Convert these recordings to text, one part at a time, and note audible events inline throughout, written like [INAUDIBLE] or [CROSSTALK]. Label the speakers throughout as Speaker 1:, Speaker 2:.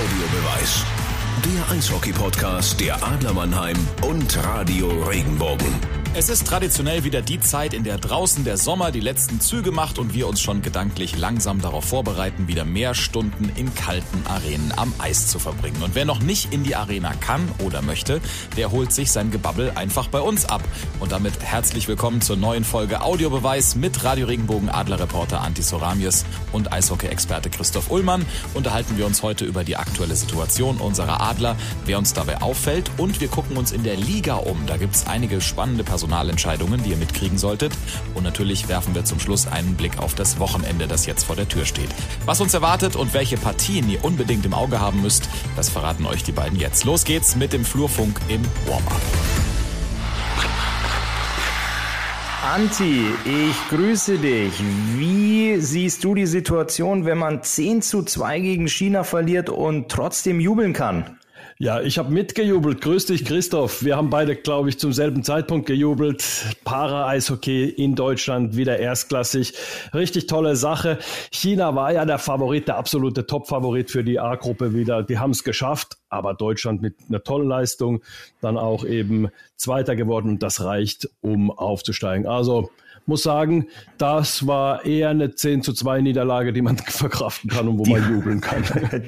Speaker 1: Audiobeweis. Der Eishockey-Podcast der Adler Mannheim und Radio Regenbogen.
Speaker 2: Es ist traditionell wieder die Zeit, in der draußen der Sommer die letzten Züge macht und wir uns schon gedanklich langsam darauf vorbereiten, wieder mehr Stunden in kalten Arenen am Eis zu verbringen. Und wer noch nicht in die Arena kann oder möchte, der holt sich sein Gebabbel einfach bei uns ab. Und damit herzlich willkommen zur neuen Folge Audiobeweis mit Radio Regenbogen Adlerreporter Anti Soramius und Eishockey-Experte Christoph Ullmann. Unterhalten wir uns heute über die aktuelle Situation unserer Adler, wer uns dabei auffällt und wir gucken uns in der Liga um. Da gibt es einige spannende Personen Personalentscheidungen, die ihr mitkriegen solltet. Und natürlich werfen wir zum Schluss einen Blick auf das Wochenende, das jetzt vor der Tür steht. Was uns erwartet und welche Partien ihr unbedingt im Auge haben müsst, das verraten euch die beiden jetzt. Los geht's mit dem Flurfunk im Warm-up.
Speaker 3: Anti, ich grüße dich. Wie siehst du die Situation, wenn man 10 zu 2 gegen China verliert und trotzdem jubeln kann?
Speaker 4: Ja, ich habe mitgejubelt. Grüß dich, Christoph. Wir haben beide, glaube ich, zum selben Zeitpunkt gejubelt. Para-Eishockey in Deutschland wieder erstklassig. Richtig tolle Sache. China war ja der Favorit, der absolute Top-Favorit für die A-Gruppe wieder. Die haben es geschafft, aber Deutschland mit einer tollen Leistung dann auch eben Zweiter geworden. Das reicht, um aufzusteigen. Also muss sagen, das war eher eine 10 zu 2 Niederlage, die man [LAUGHS] verkraften kann und wo die, man jubeln kann.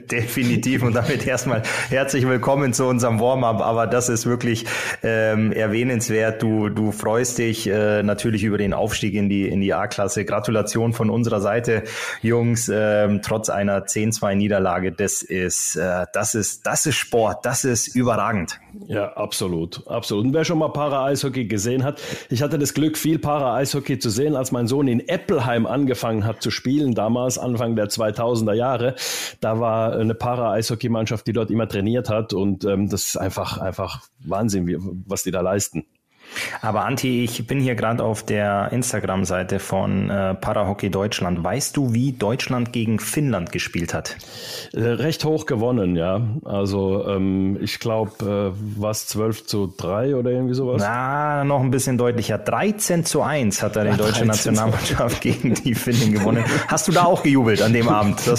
Speaker 4: [LAUGHS]
Speaker 3: Definitiv. Und damit erstmal herzlich willkommen zu unserem Warm-up. Aber das ist wirklich ähm, erwähnenswert. Du, du freust dich äh, natürlich über den Aufstieg in die, in die A-Klasse. Gratulation von unserer Seite, Jungs. Ähm, trotz einer 10-2 Niederlage, das ist, äh, das ist, das ist Sport. Das ist überragend.
Speaker 4: Ja, absolut. Absolut. Und wer schon mal Para-Eishockey gesehen hat, ich hatte das Glück, viel Para-Eishockey Eishockey zu sehen, als mein Sohn in Eppelheim angefangen hat zu spielen, damals Anfang der 2000er Jahre. Da war eine Para-Eishockey-Mannschaft, die dort immer trainiert hat und ähm, das ist einfach, einfach Wahnsinn, was die da leisten.
Speaker 3: Aber Anti, ich bin hier gerade auf der Instagram-Seite von äh, Parahockey Deutschland. Weißt du, wie Deutschland gegen Finnland gespielt hat?
Speaker 4: Äh, recht hoch gewonnen, ja. Also ähm, ich glaube, äh, was 12 zu 3 oder irgendwie sowas?
Speaker 3: Na, noch ein bisschen deutlicher. 13 zu 1 hat er die deutsche Nationalmannschaft [LAUGHS] gegen die Finnen gewonnen. Hast du da auch gejubelt an dem Abend? [LAUGHS]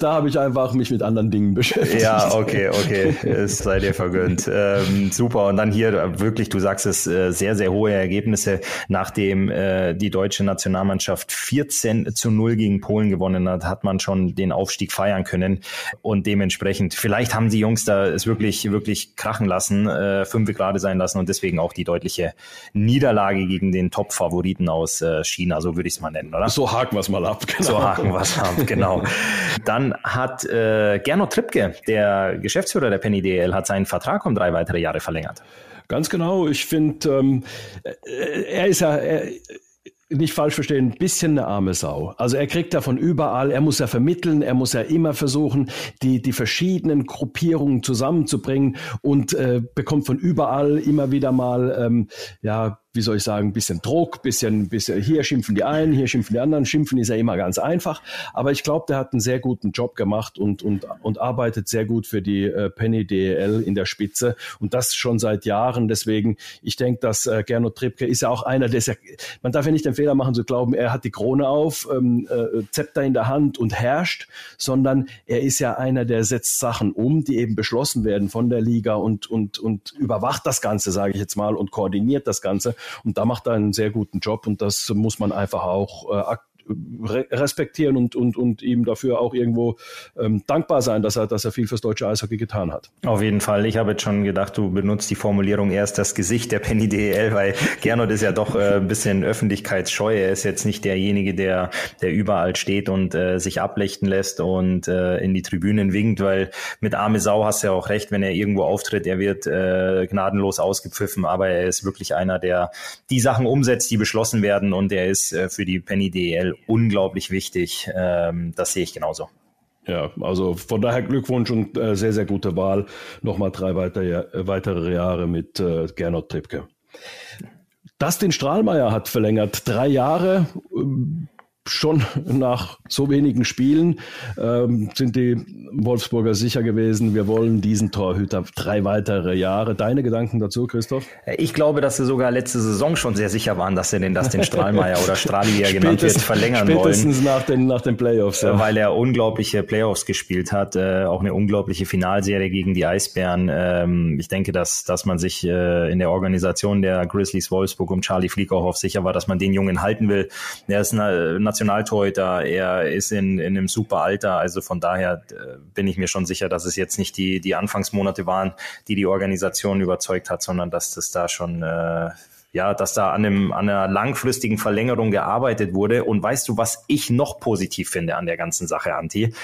Speaker 4: Da habe ich einfach mich mit anderen Dingen [LAUGHS] beschäftigt.
Speaker 3: Ja, okay, okay. Es sei dir vergönnt. Ähm, ähm, super. Und dann hier wirklich, du sagst es, äh, sehr, sehr hohe Ergebnisse, nachdem äh, die deutsche Nationalmannschaft 14 zu 0 gegen Polen gewonnen hat, hat man schon den Aufstieg feiern können. Und dementsprechend, vielleicht haben die Jungs da es wirklich, wirklich krachen lassen, äh, fünf gerade sein lassen und deswegen auch die deutliche Niederlage gegen den Top-Favoriten aus äh, China, so würde ich es mal nennen, oder?
Speaker 4: So haken wir es mal ab.
Speaker 3: Genau. So haken wir es ab, genau. Dann hat äh, Gernot Trippke, der Geschäftsführer der Penny DL, hat seinen Vertrag um drei weitere Jahre verlängert.
Speaker 4: Ganz genau. Ich finde, ähm, er ist ja, er, nicht falsch verstehen, ein bisschen eine arme Sau. Also er kriegt ja von überall, er muss ja vermitteln, er muss ja immer versuchen, die, die verschiedenen Gruppierungen zusammenzubringen und äh, bekommt von überall immer wieder mal, ähm, ja, wie soll ich sagen, bisschen Druck, bisschen, bisschen, hier schimpfen die einen, hier schimpfen die anderen. Schimpfen ist ja immer ganz einfach. Aber ich glaube, der hat einen sehr guten Job gemacht und, und, und arbeitet sehr gut für die äh, Penny DEL in der Spitze. Und das schon seit Jahren. Deswegen, ich denke, dass äh, Gernot Trippke ist ja auch einer, der ist ja, man darf ja nicht den Fehler machen zu glauben, er hat die Krone auf, ähm, äh, Zepter in der Hand und herrscht, sondern er ist ja einer, der setzt Sachen um, die eben beschlossen werden von der Liga und, und, und überwacht das Ganze, sage ich jetzt mal, und koordiniert das Ganze. Und da macht er einen sehr guten Job und das muss man einfach auch äh, respektieren und, und, und ihm dafür auch irgendwo ähm, dankbar sein, dass er, dass er viel fürs deutsche Eishockey getan hat.
Speaker 3: Auf jeden Fall. Ich habe jetzt schon gedacht, du benutzt die Formulierung erst das Gesicht der Penny DEL, weil Gernot ist ja doch äh, ein bisschen öffentlichkeitsscheu. Er ist jetzt nicht derjenige, der, der überall steht und äh, sich ablichten lässt und äh, in die Tribünen winkt, weil mit arme Sau hast du ja auch recht, wenn er irgendwo auftritt, er wird äh, gnadenlos ausgepfiffen, aber er ist wirklich einer, der die Sachen umsetzt, die beschlossen werden und er ist äh, für die Penny DEL unglaublich wichtig. Ähm, das sehe ich genauso.
Speaker 4: Ja, also von daher Glückwunsch und äh, sehr, sehr gute Wahl. Nochmal drei weiter, weitere Jahre mit äh, Gernot Trippke. Dustin Strahlmeier hat verlängert. Drei Jahre. Ähm, schon nach so wenigen Spielen ähm, sind die Wolfsburger sicher gewesen, wir wollen diesen Torhüter drei weitere Jahre. Deine Gedanken dazu, Christoph?
Speaker 3: Ich glaube, dass sie sogar letzte Saison schon sehr sicher waren, dass sie den, dass [LAUGHS] den Strahlmeier oder Strahli, wie er genannt wird, verlängern
Speaker 4: spätestens
Speaker 3: wollen.
Speaker 4: nach den, nach den Playoffs.
Speaker 3: Ja. Weil er unglaubliche Playoffs gespielt hat, äh, auch eine unglaubliche Finalserie gegen die Eisbären. Ähm, ich denke, dass, dass man sich äh, in der Organisation der Grizzlies Wolfsburg um Charlie Fliegerhoff sicher war, dass man den Jungen halten will. Er ist ein Nationaltorhüter, er ist in, in einem super Alter, also von daher äh, bin ich mir schon sicher, dass es jetzt nicht die, die Anfangsmonate waren, die die Organisation überzeugt hat, sondern dass das da schon äh, ja, dass da an, einem, an einer langfristigen Verlängerung gearbeitet wurde. Und weißt du, was ich noch positiv finde an der ganzen Sache, Anti,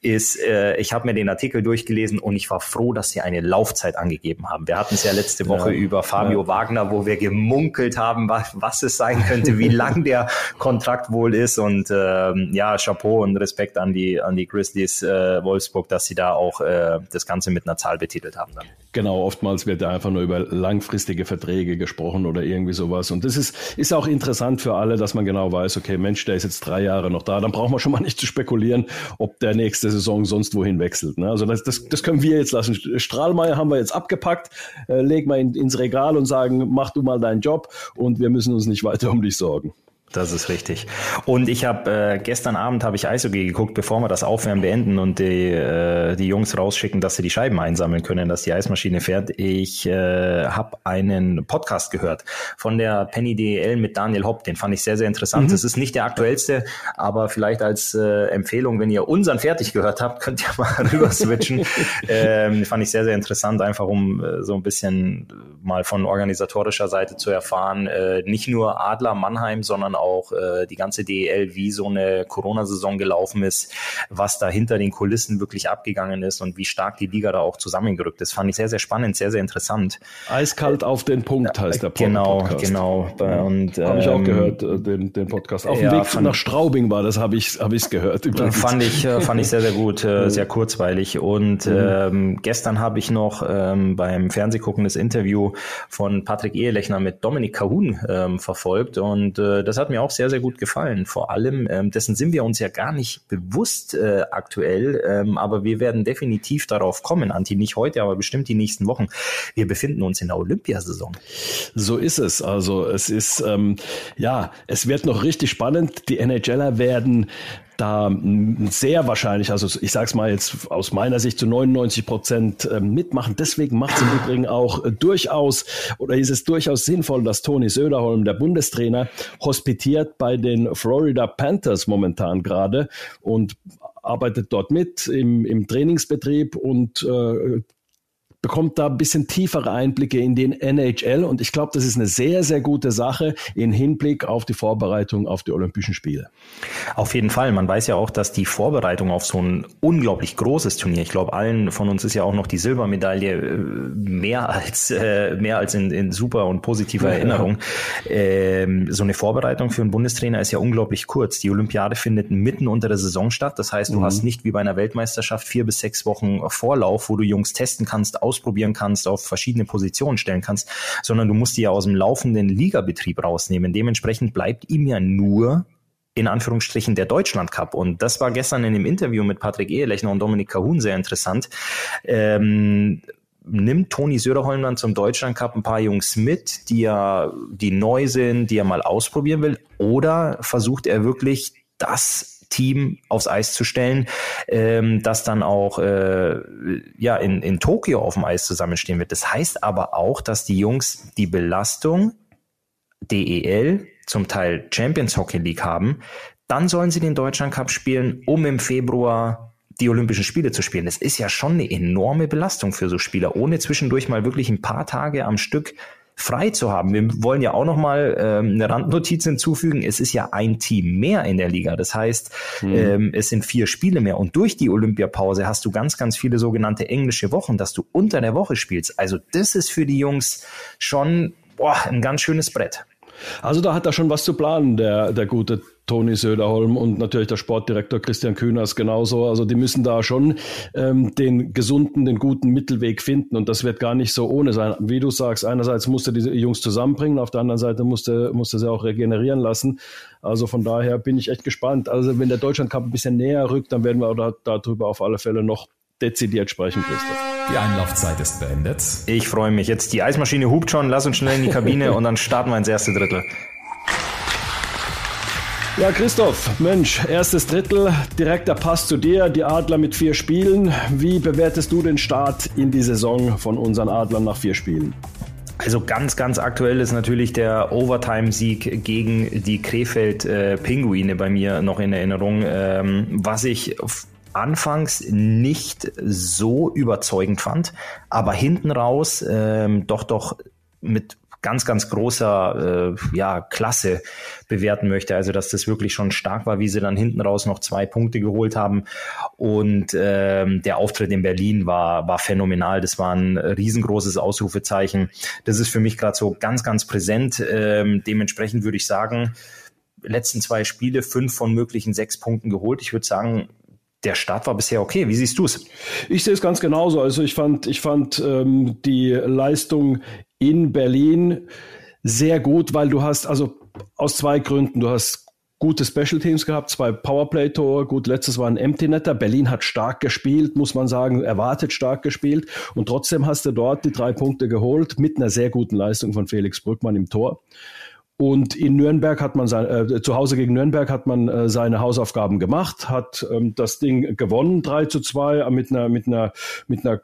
Speaker 3: ist, äh, ich habe mir den Artikel durchgelesen und ich war froh, dass sie eine Laufzeit angegeben haben. Wir hatten es ja letzte Woche ja, über Fabio ja. Wagner, wo wir gemunkelt haben, was, was es sein könnte, wie [LAUGHS] lang der Kontrakt wohl ist. Und ähm, ja, Chapeau und Respekt an die, an die Grizzlies äh, Wolfsburg, dass sie da auch äh, das Ganze mit einer Zahl betitelt haben. Dann.
Speaker 4: Genau, oftmals wird da einfach nur über langfristige Verträge gesprochen oder irgendwie sowas. Und das ist, ist auch interessant für alle, dass man genau weiß, okay, Mensch, der ist jetzt drei Jahre noch da, dann braucht man schon mal nicht zu spekulieren, ob der nächste Saison sonst wohin wechselt. Ne? Also das, das, das können wir jetzt lassen. Strahlmeier haben wir jetzt abgepackt, äh, leg mal in, ins Regal und sagen, mach du mal deinen Job und wir müssen uns nicht weiter um dich sorgen.
Speaker 3: Das ist richtig. Und ich habe äh, gestern Abend habe ich Eishockey geguckt, bevor wir das Aufwärmen beenden und die, äh, die Jungs rausschicken, dass sie die Scheiben einsammeln können, dass die Eismaschine fährt. Ich äh, habe einen Podcast gehört von der Penny DEL mit Daniel Hopp. Den fand ich sehr, sehr interessant. Mhm. Das ist nicht der aktuellste, aber vielleicht als äh, Empfehlung, wenn ihr unseren fertig gehört habt, [LAUGHS] könnt ihr mal rüber switchen. [LAUGHS] ähm, fand ich sehr, sehr interessant, einfach um äh, so ein bisschen mal von organisatorischer Seite zu erfahren. Äh, nicht nur Adler Mannheim, sondern auch äh, die ganze DEL, wie so eine Corona-Saison gelaufen ist, was da hinter den Kulissen wirklich abgegangen ist und wie stark die Liga da auch zusammengerückt ist. Fand ich sehr, sehr spannend, sehr, sehr interessant.
Speaker 4: Eiskalt auf den Punkt heißt der
Speaker 3: genau, Podcast. Genau,
Speaker 4: genau. Und, ähm, habe ich auch ähm, gehört, äh, den, den Podcast. Auf dem Weg fand, nach Straubing war das, habe ich es gehört.
Speaker 3: Übrigens. Fand ich, äh, fand ich sehr, sehr gut, äh, sehr kurzweilig. Und mhm. ähm, gestern habe ich noch ähm, beim Fernsehgucken das Interview von Patrick Ehelechner mit Dominik Kahun ähm, verfolgt. Und äh, das hat hat mir auch sehr, sehr gut gefallen. Vor allem, ähm, dessen sind wir uns ja gar nicht bewusst äh, aktuell, ähm, aber wir werden definitiv darauf kommen, Anti, nicht heute, aber bestimmt die nächsten Wochen. Wir befinden uns in der Olympiasaison.
Speaker 4: So ist es. Also es ist, ähm, ja, es wird noch richtig spannend. Die NHLer werden da sehr wahrscheinlich, also ich sage es mal jetzt aus meiner Sicht zu 99 Prozent ähm, mitmachen. Deswegen macht es im Übrigen auch äh, durchaus oder ist es durchaus sinnvoll, dass Toni Söderholm, der Bundestrainer, hospitiert bei den Florida Panthers momentan gerade und arbeitet dort mit im, im Trainingsbetrieb und äh, bekommt da ein bisschen tiefere Einblicke in den NHL und ich glaube, das ist eine sehr, sehr gute Sache in Hinblick auf die Vorbereitung auf die Olympischen Spiele.
Speaker 3: Auf jeden Fall. Man weiß ja auch, dass die Vorbereitung auf so ein unglaublich großes Turnier, ich glaube, allen von uns ist ja auch noch die Silbermedaille äh, mehr als, äh, mehr als in, in super und positiver Erinnerung. Ähm, so eine Vorbereitung für einen Bundestrainer ist ja unglaublich kurz. Die Olympiade findet mitten unter der Saison statt. Das heißt, du mhm. hast nicht wie bei einer Weltmeisterschaft vier bis sechs Wochen Vorlauf, wo du Jungs testen kannst, aus ausprobieren kannst, auf verschiedene Positionen stellen kannst, sondern du musst die ja aus dem laufenden Ligabetrieb rausnehmen. Dementsprechend bleibt ihm ja nur in Anführungsstrichen der Deutschland Cup. Und das war gestern in dem Interview mit Patrick Ehelechner und Dominik Kahun sehr interessant. Ähm, nimmt Toni Söderholm dann zum Deutschland Cup ein paar Jungs mit, die ja, die neu sind, die er mal ausprobieren will? Oder versucht er wirklich das Team aufs Eis zu stellen, ähm, das dann auch äh, ja in, in Tokio auf dem Eis zusammenstehen wird. Das heißt aber auch, dass die Jungs die Belastung DEL, zum Teil Champions Hockey League haben, dann sollen sie den Deutschland Cup spielen, um im Februar die Olympischen Spiele zu spielen. Das ist ja schon eine enorme Belastung für so Spieler, ohne zwischendurch mal wirklich ein paar Tage am Stück frei zu haben. Wir wollen ja auch noch mal ähm, eine Randnotiz hinzufügen. Es ist ja ein Team mehr in der Liga. Das heißt, mhm. ähm, es sind vier Spiele mehr. Und durch die Olympiapause hast du ganz, ganz viele sogenannte englische Wochen, dass du unter der Woche spielst. Also das ist für die Jungs schon boah, ein ganz schönes Brett.
Speaker 4: Also da hat er schon was zu planen, der, der gute Toni Söderholm und natürlich der Sportdirektor Christian Kühners genauso. Also die müssen da schon ähm, den gesunden, den guten Mittelweg finden und das wird gar nicht so ohne sein. Wie du sagst, einerseits musste diese Jungs zusammenbringen, auf der anderen Seite musste, musste sie auch regenerieren lassen. Also von daher bin ich echt gespannt. Also wenn der Deutschland Cup ein bisschen näher rückt, dann werden wir da, darüber auf alle Fälle noch dezidiert sprechen, Christoph.
Speaker 2: Die Einlaufzeit ist beendet.
Speaker 3: Ich freue mich. Jetzt die Eismaschine hupt schon. Lass uns schnell in die Kabine [LAUGHS] und dann starten wir ins erste Drittel.
Speaker 4: Ja, Christoph, Mensch, erstes Drittel, direkter Pass zu dir, die Adler mit vier Spielen. Wie bewertest du den Start in die Saison von unseren Adlern nach vier Spielen?
Speaker 3: Also ganz, ganz aktuell ist natürlich der Overtime-Sieg gegen die Krefeld-Pinguine bei mir noch in Erinnerung. Ähm, was ich anfangs nicht so überzeugend fand, aber hinten raus ähm, doch doch mit ganz, ganz großer äh, ja, Klasse bewerten möchte. Also, dass das wirklich schon stark war, wie sie dann hinten raus noch zwei Punkte geholt haben. Und ähm, der Auftritt in Berlin war, war phänomenal. Das war ein riesengroßes Ausrufezeichen. Das ist für mich gerade so ganz, ganz präsent. Ähm, dementsprechend würde ich sagen, letzten zwei Spiele, fünf von möglichen sechs Punkten geholt. Ich würde sagen, der Start war bisher okay. Wie siehst du es?
Speaker 4: Ich sehe es ganz genauso. Also ich fand, ich fand ähm, die Leistung in Berlin sehr gut, weil du hast, also aus zwei Gründen, du hast gute Special Teams gehabt, zwei Powerplay-Tore. Gut, letztes war ein Empty Netter. Berlin hat stark gespielt, muss man sagen, erwartet stark gespielt. Und trotzdem hast du dort die drei Punkte geholt mit einer sehr guten Leistung von Felix Brückmann im Tor. Und in Nürnberg hat man sein, äh, zu Hause gegen Nürnberg hat man äh, seine Hausaufgaben gemacht, hat ähm, das Ding gewonnen, 3 zu 2, äh, mit einer, mit einer, mit einer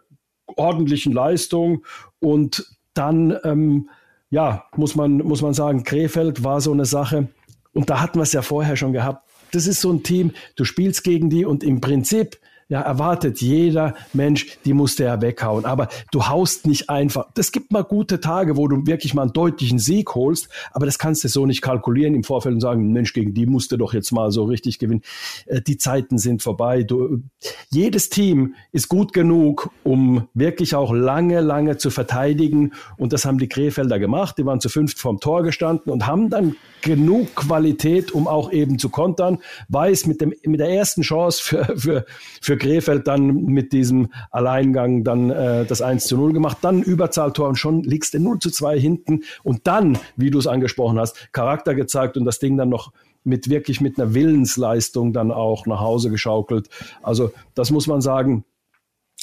Speaker 4: ordentlichen Leistung. Und dann, ähm, ja, muss man, muss man sagen, Krefeld war so eine Sache. Und da hatten wir es ja vorher schon gehabt. Das ist so ein Team, du spielst gegen die und im Prinzip ja, erwartet jeder Mensch, die musste er weghauen. Aber du haust nicht einfach. Es gibt mal gute Tage, wo du wirklich mal einen deutlichen Sieg holst, aber das kannst du so nicht kalkulieren im Vorfeld und sagen, Mensch, gegen die musste doch jetzt mal so richtig gewinnen. Äh, die Zeiten sind vorbei. Du, jedes Team ist gut genug, um wirklich auch lange, lange zu verteidigen. Und das haben die Krefelder gemacht. Die waren zu fünft vorm Tor gestanden und haben dann genug Qualität, um auch eben zu kontern. Weiß mit, dem, mit der ersten Chance für, für, für Krefeld dann mit diesem Alleingang dann äh, das 1 zu 0 gemacht, dann Überzahltor und schon liegst du 0 zu 2 hinten und dann, wie du es angesprochen hast, Charakter gezeigt und das Ding dann noch mit wirklich mit einer Willensleistung dann auch nach Hause geschaukelt. Also das muss man sagen,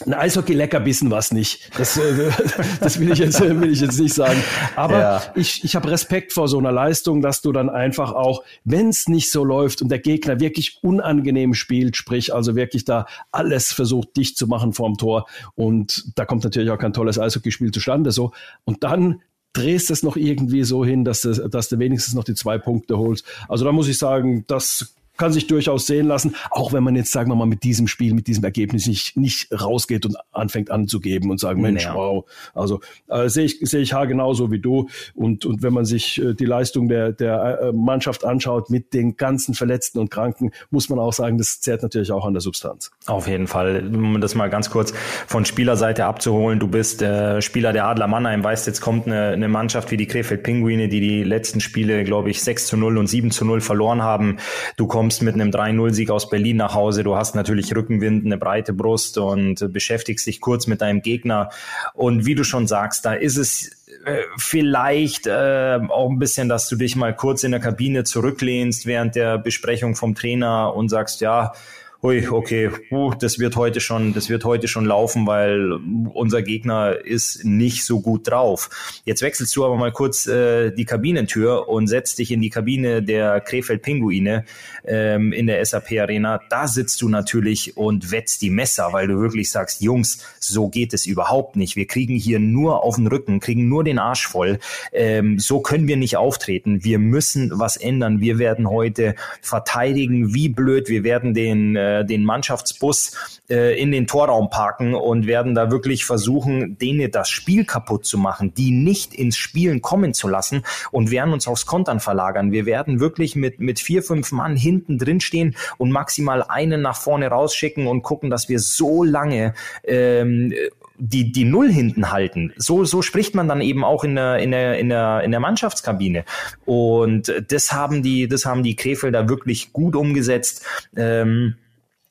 Speaker 4: ein Eishockey-Leckerbissen war es nicht. Das, äh, [LAUGHS] das will, ich jetzt, will ich jetzt nicht sagen. Aber ja. ich, ich habe Respekt vor so einer Leistung, dass du dann einfach auch, wenn es nicht so läuft und der Gegner wirklich unangenehm spielt, sprich also wirklich da alles versucht, dicht zu machen vorm Tor. Und da kommt natürlich auch kein tolles Eishockeyspiel zustande. So. Und dann drehst es noch irgendwie so hin, dass du, dass du wenigstens noch die zwei Punkte holst. Also da muss ich sagen, das kann sich durchaus sehen lassen, auch wenn man jetzt, sagen wir mal, mit diesem Spiel, mit diesem Ergebnis nicht, nicht rausgeht und anfängt anzugeben und sagen, Mensch, ja. wow. Also äh, sehe ich, sehe ich genauso wie du. Und, und wenn man sich äh, die Leistung der, der äh, Mannschaft anschaut mit den ganzen Verletzten und Kranken, muss man auch sagen, das zehrt natürlich auch an der Substanz.
Speaker 3: Auf jeden Fall. Um das mal ganz kurz von Spielerseite abzuholen. Du bist äh, Spieler der Adler Mannheim, weißt, jetzt kommt eine, eine Mannschaft wie die Krefeld Pinguine, die die letzten Spiele, glaube ich, 6 zu 0 und 7 zu 0 verloren haben. Du kommst kommst mit einem 3-0-Sieg aus Berlin nach Hause, du hast natürlich Rückenwind, eine breite Brust und beschäftigst dich kurz mit deinem Gegner. Und wie du schon sagst, da ist es äh, vielleicht äh, auch ein bisschen, dass du dich mal kurz in der Kabine zurücklehnst während der Besprechung vom Trainer und sagst, ja, hui, okay, uh, das wird heute schon, das wird heute schon laufen, weil unser Gegner ist nicht so gut drauf. Jetzt wechselst du aber mal kurz äh, die Kabinentür und setzt dich in die Kabine der Krefeld Pinguine ähm, in der SAP Arena. Da sitzt du natürlich und wetzt die Messer, weil du wirklich sagst, Jungs, so geht es überhaupt nicht. Wir kriegen hier nur auf den Rücken, kriegen nur den Arsch voll. Ähm, so können wir nicht auftreten. Wir müssen was ändern. Wir werden heute verteidigen, wie blöd. Wir werden den äh, äh, den Mannschaftsbus äh, in den Torraum parken und werden da wirklich versuchen, denen das Spiel kaputt zu machen, die nicht ins Spielen kommen zu lassen und werden uns aufs Kontern verlagern. Wir werden wirklich mit, mit vier, fünf Mann hinten drin stehen und maximal einen nach vorne rausschicken und gucken, dass wir so lange ähm, die, die Null hinten halten. So, so spricht man dann eben auch in der, in der, in der, in der Mannschaftskabine. Und das haben die, das haben die Krefelder wirklich gut umgesetzt. Ähm,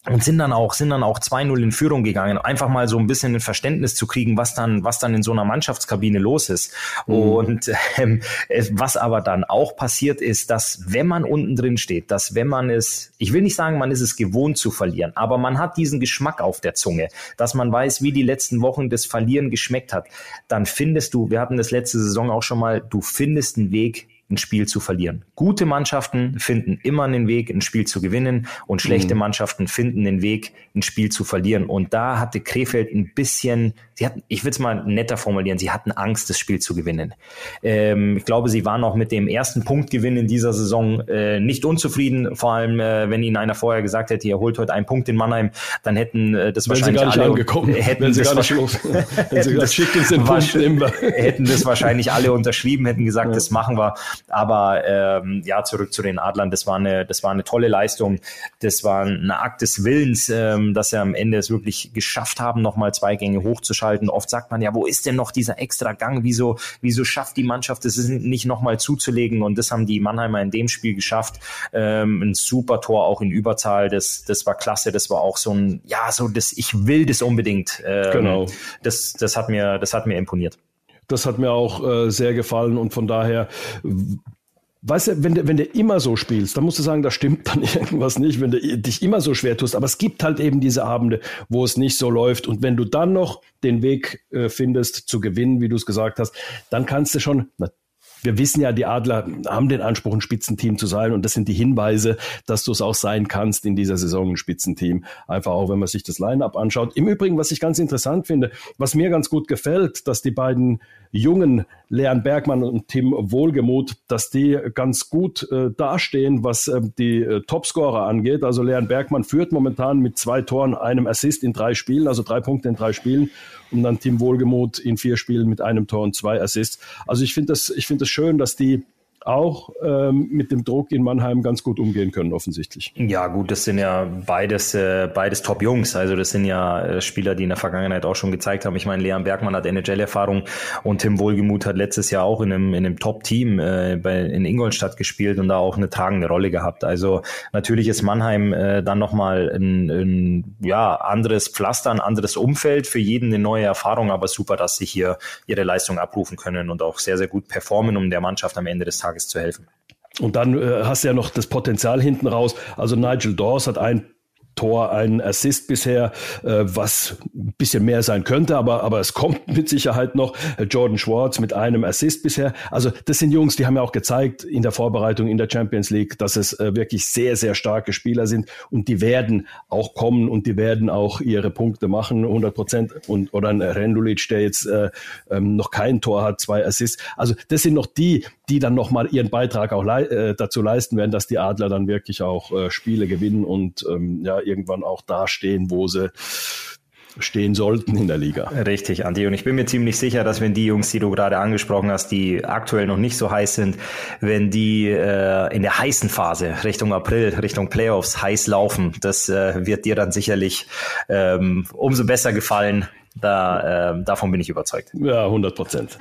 Speaker 3: und sind dann auch sind dann auch 2-0 in Führung gegangen, einfach mal so ein bisschen ein Verständnis zu kriegen, was dann was dann in so einer Mannschaftskabine los ist. Mhm. Und ähm, was aber dann auch passiert ist, dass wenn man unten drin steht, dass wenn man es, ich will nicht sagen, man ist es gewohnt zu verlieren, aber man hat diesen Geschmack auf der Zunge, dass man weiß, wie die letzten Wochen das Verlieren geschmeckt hat, dann findest du, wir hatten das letzte Saison auch schon mal, du findest einen Weg, ein Spiel zu verlieren. Gute Mannschaften finden immer einen Weg, ein Spiel zu gewinnen und schlechte mhm. Mannschaften finden den Weg, ein Spiel zu verlieren. Und da hatte Krefeld ein bisschen, sie hatten, ich würde es mal netter formulieren, sie hatten Angst, das Spiel zu gewinnen. Ähm, ich glaube, sie waren auch mit dem ersten Punktgewinn in dieser Saison äh, nicht unzufrieden. Vor allem, äh, wenn ihnen einer vorher gesagt hätte, ihr holt heute einen Punkt in Mannheim, dann hätten äh, das
Speaker 4: wenn
Speaker 3: wahrscheinlich
Speaker 4: alle angekommen,
Speaker 3: hätten sie gar nicht hätten das wahrscheinlich alle unterschrieben, hätten gesagt, ja. das machen wir. Aber ähm, ja, zurück zu den Adlern, das war eine, das war eine tolle Leistung. Das war ein Akt des Willens, ähm, dass sie am Ende es wirklich geschafft haben, nochmal zwei Gänge hochzuschalten. Oft sagt man ja, wo ist denn noch dieser extra Gang? Wieso, wieso schafft die Mannschaft es nicht nochmal zuzulegen? Und das haben die Mannheimer in dem Spiel geschafft. Ähm, ein super Tor auch in Überzahl. Das, das war klasse. Das war auch so ein, ja, so das, ich will das unbedingt. Ähm, genau. Das, das hat mir, das hat mir imponiert.
Speaker 4: Das hat mir auch äh, sehr gefallen und von daher Weißt du, wenn du, wenn du immer so spielst, dann musst du sagen, da stimmt dann [LAUGHS] irgendwas nicht, wenn du dich immer so schwer tust. Aber es gibt halt eben diese Abende, wo es nicht so läuft. Und wenn du dann noch den Weg äh, findest zu gewinnen, wie du es gesagt hast, dann kannst du schon, wir wissen ja, die Adler haben den Anspruch, ein Spitzenteam zu sein. Und das sind die Hinweise, dass du es auch sein kannst in dieser Saison, ein Spitzenteam. Einfach auch, wenn man sich das Line-up anschaut. Im Übrigen, was ich ganz interessant finde, was mir ganz gut gefällt, dass die beiden jungen Leon Bergmann und Tim Wohlgemuth, dass die ganz gut äh, dastehen, was äh, die äh, Topscorer angeht. Also Leon Bergmann führt momentan mit zwei Toren, einem Assist in drei Spielen, also drei Punkte in drei Spielen. Und dann Tim Wohlgemuth in vier Spielen mit einem Tor und zwei Assists. Also ich finde das, ich finde das schön, dass die auch ähm, mit dem Druck in Mannheim ganz gut umgehen können, offensichtlich.
Speaker 3: Ja, gut, das sind ja beides, äh, beides Top-Jungs. Also das sind ja äh, Spieler, die in der Vergangenheit auch schon gezeigt haben. Ich meine, Leon Bergmann hat NHL-Erfahrung und Tim Wohlgemuth hat letztes Jahr auch in einem, in einem Top-Team äh, in Ingolstadt gespielt und da auch eine tragende Rolle gehabt. Also natürlich ist Mannheim äh, dann nochmal ein, ein ja, anderes Pflaster, ein anderes Umfeld, für jeden eine neue Erfahrung, aber super, dass sie hier ihre Leistung abrufen können und auch sehr, sehr gut performen, um der Mannschaft am Ende des Tages Tages zu helfen.
Speaker 4: Und dann äh, hast du ja noch das Potenzial hinten raus. Also Nigel Dawes hat ein Tor, ein Assist bisher, äh, was ein bisschen mehr sein könnte, aber, aber es kommt mit Sicherheit noch. Jordan Schwartz mit einem Assist bisher. Also das sind Jungs, die haben ja auch gezeigt in der Vorbereitung in der Champions League, dass es äh, wirklich sehr, sehr starke Spieler sind und die werden auch kommen und die werden auch ihre Punkte machen, 100 Prozent. Oder ein Rendulic, der jetzt äh, ähm, noch kein Tor hat, zwei Assists. Also das sind noch die, die dann nochmal ihren Beitrag auch le äh, dazu leisten werden, dass die Adler dann wirklich auch äh, Spiele gewinnen und ähm, ja irgendwann auch dastehen, wo sie stehen sollten in der Liga.
Speaker 3: Richtig, Andi. Und ich bin mir ziemlich sicher, dass wenn die Jungs, die du gerade angesprochen hast, die aktuell noch nicht so heiß sind, wenn die äh, in der heißen Phase Richtung April, Richtung Playoffs heiß laufen, das äh, wird dir dann sicherlich ähm, umso besser gefallen. Da, äh, davon bin ich überzeugt.
Speaker 4: Ja, 100 Prozent.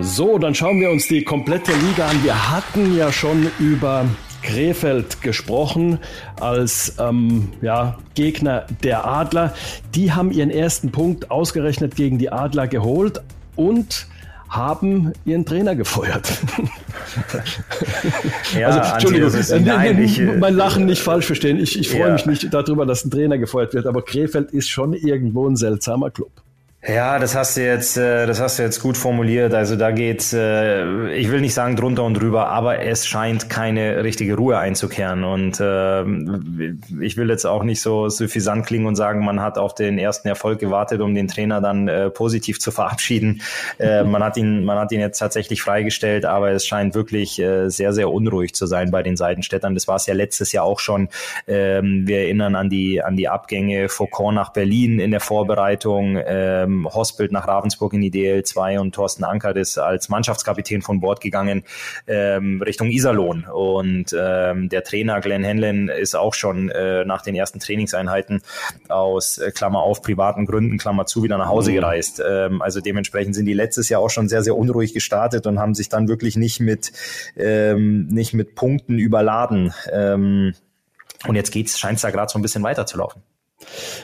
Speaker 4: So, dann schauen wir uns die komplette Liga an. Wir hatten ja schon über Krefeld gesprochen als ähm, ja, Gegner der Adler. Die haben ihren ersten Punkt ausgerechnet gegen die Adler geholt und haben ihren Trainer gefeuert. [LAUGHS] ja, also, Entschuldigung, Anti, nein, ich, mein Lachen nicht falsch verstehen. Ich, ich freue ja. mich nicht darüber, dass ein Trainer gefeuert wird, aber Krefeld ist schon irgendwo ein seltsamer Club.
Speaker 3: Ja, das hast du jetzt, äh, das hast du jetzt gut formuliert. Also da geht's, äh, ich will nicht sagen drunter und drüber, aber es scheint keine richtige Ruhe einzukehren. Und äh, ich will jetzt auch nicht so suffisant klingen und sagen, man hat auf den ersten Erfolg gewartet, um den Trainer dann positiv zu verabschieden. Man hat ihn, man hat ihn jetzt tatsächlich freigestellt, aber es scheint wirklich sehr, sehr unruhig zu sein bei den Seitenstädtern. Das war es ja letztes Jahr auch schon. Ähm, wir erinnern an die, an die Abgänge Faucon nach Berlin in der Vorbereitung. Ähm, Hospelt nach Ravensburg in die DL2 und Thorsten Ankert ist als Mannschaftskapitän von Bord gegangen ähm, Richtung Iserlohn. Und ähm, der Trainer Glenn Henlen ist auch schon äh, nach den ersten Trainingseinheiten aus äh, Klammer auf privaten Gründen, Klammer zu, wieder nach Hause mhm. gereist. Ähm, also dementsprechend sind die letztes Jahr auch schon sehr, sehr unruhig gestartet und haben sich dann wirklich nicht mit, ähm, nicht mit Punkten überladen. Ähm, und jetzt geht's, scheint es da gerade so ein bisschen weiterzulaufen.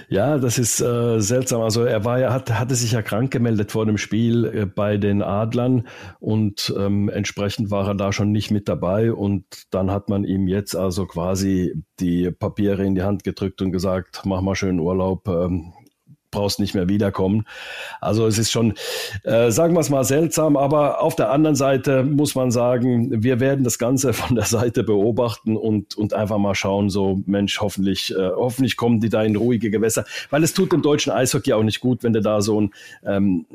Speaker 4: Ja, das ist äh, seltsam. Also er war ja, hat, hatte sich ja krank gemeldet vor dem Spiel äh, bei den Adlern und ähm, entsprechend war er da schon nicht mit dabei und dann hat man ihm jetzt also quasi die Papiere in die Hand gedrückt und gesagt, mach mal schön Urlaub, ähm, brauchst nicht mehr wiederkommen. Also es ist schon, äh, sagen wir es mal, seltsam, aber auf der anderen Seite muss man sagen, wir werden das Ganze von der Seite beobachten und, und einfach mal schauen, so Mensch, hoffentlich, äh, hoffentlich kommen die da in ruhige Gewässer, weil es tut dem deutschen Eishockey auch nicht gut, wenn du da so ein ähm,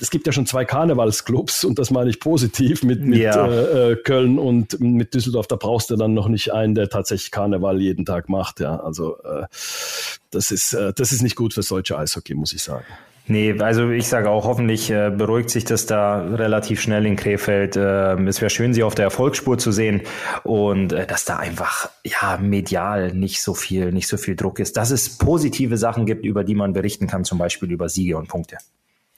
Speaker 4: es gibt ja schon zwei Karnevalsclubs und das meine ich positiv mit, mit ja. äh, äh Köln und mit Düsseldorf. Da brauchst du dann noch nicht einen, der tatsächlich Karneval jeden Tag macht. Ja, also äh, das ist äh, das ist nicht gut fürs deutsche Eishockey, muss ich sagen.
Speaker 3: Nee, also ich sage auch, hoffentlich äh, beruhigt sich das da relativ schnell in Krefeld. Äh, es wäre schön, sie auf der Erfolgsspur zu sehen und äh, dass da einfach ja medial nicht so viel, nicht so viel Druck ist. Dass es positive Sachen gibt, über die man berichten kann, zum Beispiel über Siege und Punkte.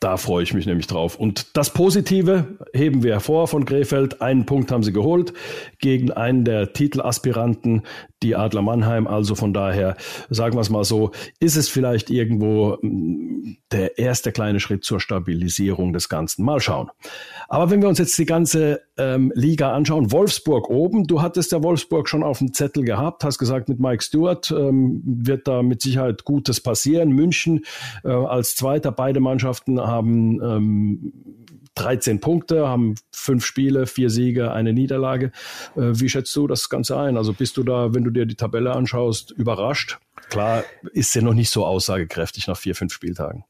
Speaker 4: Da freue ich mich nämlich drauf. Und das Positive heben wir hervor von Krefeld. Einen Punkt haben sie geholt gegen einen der Titelaspiranten, die Adler Mannheim. Also von daher, sagen wir es mal so, ist es vielleicht irgendwo mm, der erste kleine Schritt zur Stabilisierung des Ganzen. Mal schauen. Aber wenn wir uns jetzt die ganze ähm, Liga anschauen, Wolfsburg oben, du hattest ja Wolfsburg schon auf dem Zettel gehabt, hast gesagt, mit Mike Stewart ähm, wird da mit Sicherheit Gutes passieren. München äh, als Zweiter, beide Mannschaften haben ähm, 13 Punkte, haben fünf Spiele, vier Siege, eine Niederlage. Äh, wie schätzt du das Ganze ein? Also bist du da, wenn du dir die Tabelle anschaust, überrascht? Klar, ist sie noch nicht so aussagekräftig nach vier, fünf Spieltagen.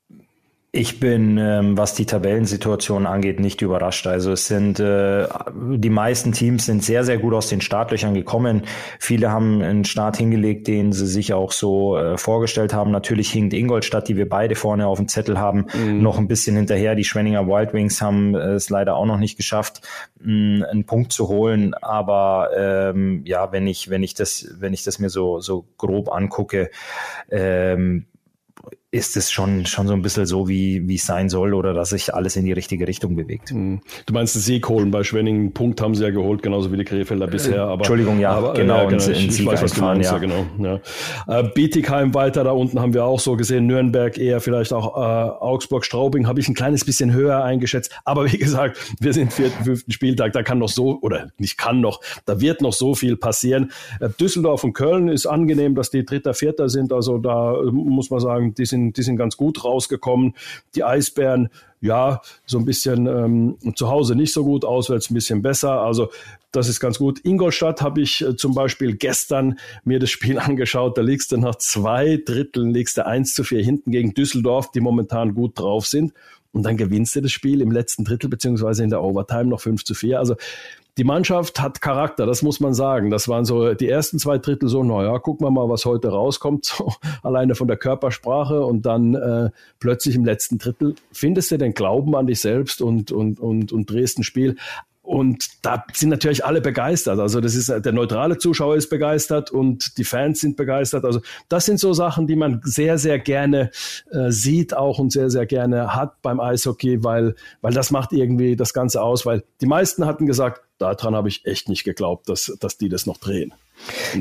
Speaker 3: Ich bin, ähm, was die Tabellensituation angeht, nicht überrascht. Also es sind äh, die meisten Teams sind sehr, sehr gut aus den Startlöchern gekommen. Viele haben einen Start hingelegt, den sie sich auch so äh, vorgestellt haben. Natürlich hinkt Ingolstadt, die wir beide vorne auf dem Zettel haben, mhm. noch ein bisschen hinterher. Die Schwenninger Wild Wings haben es leider auch noch nicht geschafft, mh, einen Punkt zu holen. Aber ähm, ja, wenn ich, wenn ich das, wenn ich das mir so, so grob angucke, ähm, ist es schon, schon so ein bisschen so, wie, wie es sein soll oder dass sich alles in die richtige Richtung bewegt.
Speaker 4: Hm. Du meinst den Sieg holen bei Schwenningen, Punkt haben sie ja geholt, genauso wie die Krefelder bisher.
Speaker 3: Aber, Entschuldigung, ja, aber, genau, ja, genau.
Speaker 4: Ich, ich weiß, was du meinst, ja. ja genau. Ja. Äh, Bietigheim weiter, da unten haben wir auch so gesehen, Nürnberg eher vielleicht auch äh, Augsburg, Straubing habe ich ein kleines bisschen höher eingeschätzt. [LAUGHS] Aber wie gesagt, wir sind vierten, fünften Spieltag, da kann noch so, oder nicht kann noch, da wird noch so viel passieren. Äh, Düsseldorf und Köln ist angenehm, dass die Dritter, Vierter sind, also da äh, muss man sagen, die sind die sind ganz gut rausgekommen. Die Eisbären, ja, so ein bisschen ähm, zu Hause nicht so gut, auswärts ein bisschen besser. Also das ist ganz gut. Ingolstadt habe ich äh, zum Beispiel gestern mir das Spiel [LAUGHS] angeschaut. Da liegst du nach zwei Dritteln, liegst du 1 zu 4 hinten gegen Düsseldorf, die momentan gut drauf sind. Und dann gewinnst du das Spiel im letzten Drittel beziehungsweise in der Overtime noch 5 zu 4. Also die Mannschaft hat Charakter, das muss man sagen. Das waren so die ersten zwei Drittel so, naja, gucken wir mal, was heute rauskommt, [LAUGHS] so, alleine von der Körpersprache und dann äh, plötzlich im letzten Drittel findest du den Glauben an dich selbst und, und, und, und drehst ein Spiel. Und da sind natürlich alle begeistert. Also das ist der neutrale Zuschauer ist begeistert und die Fans sind begeistert. Also das sind so Sachen, die man sehr sehr gerne äh, sieht auch und sehr sehr gerne hat beim Eishockey, weil weil das macht irgendwie das Ganze aus. Weil die meisten hatten gesagt, daran habe ich echt nicht geglaubt, dass dass die das noch drehen.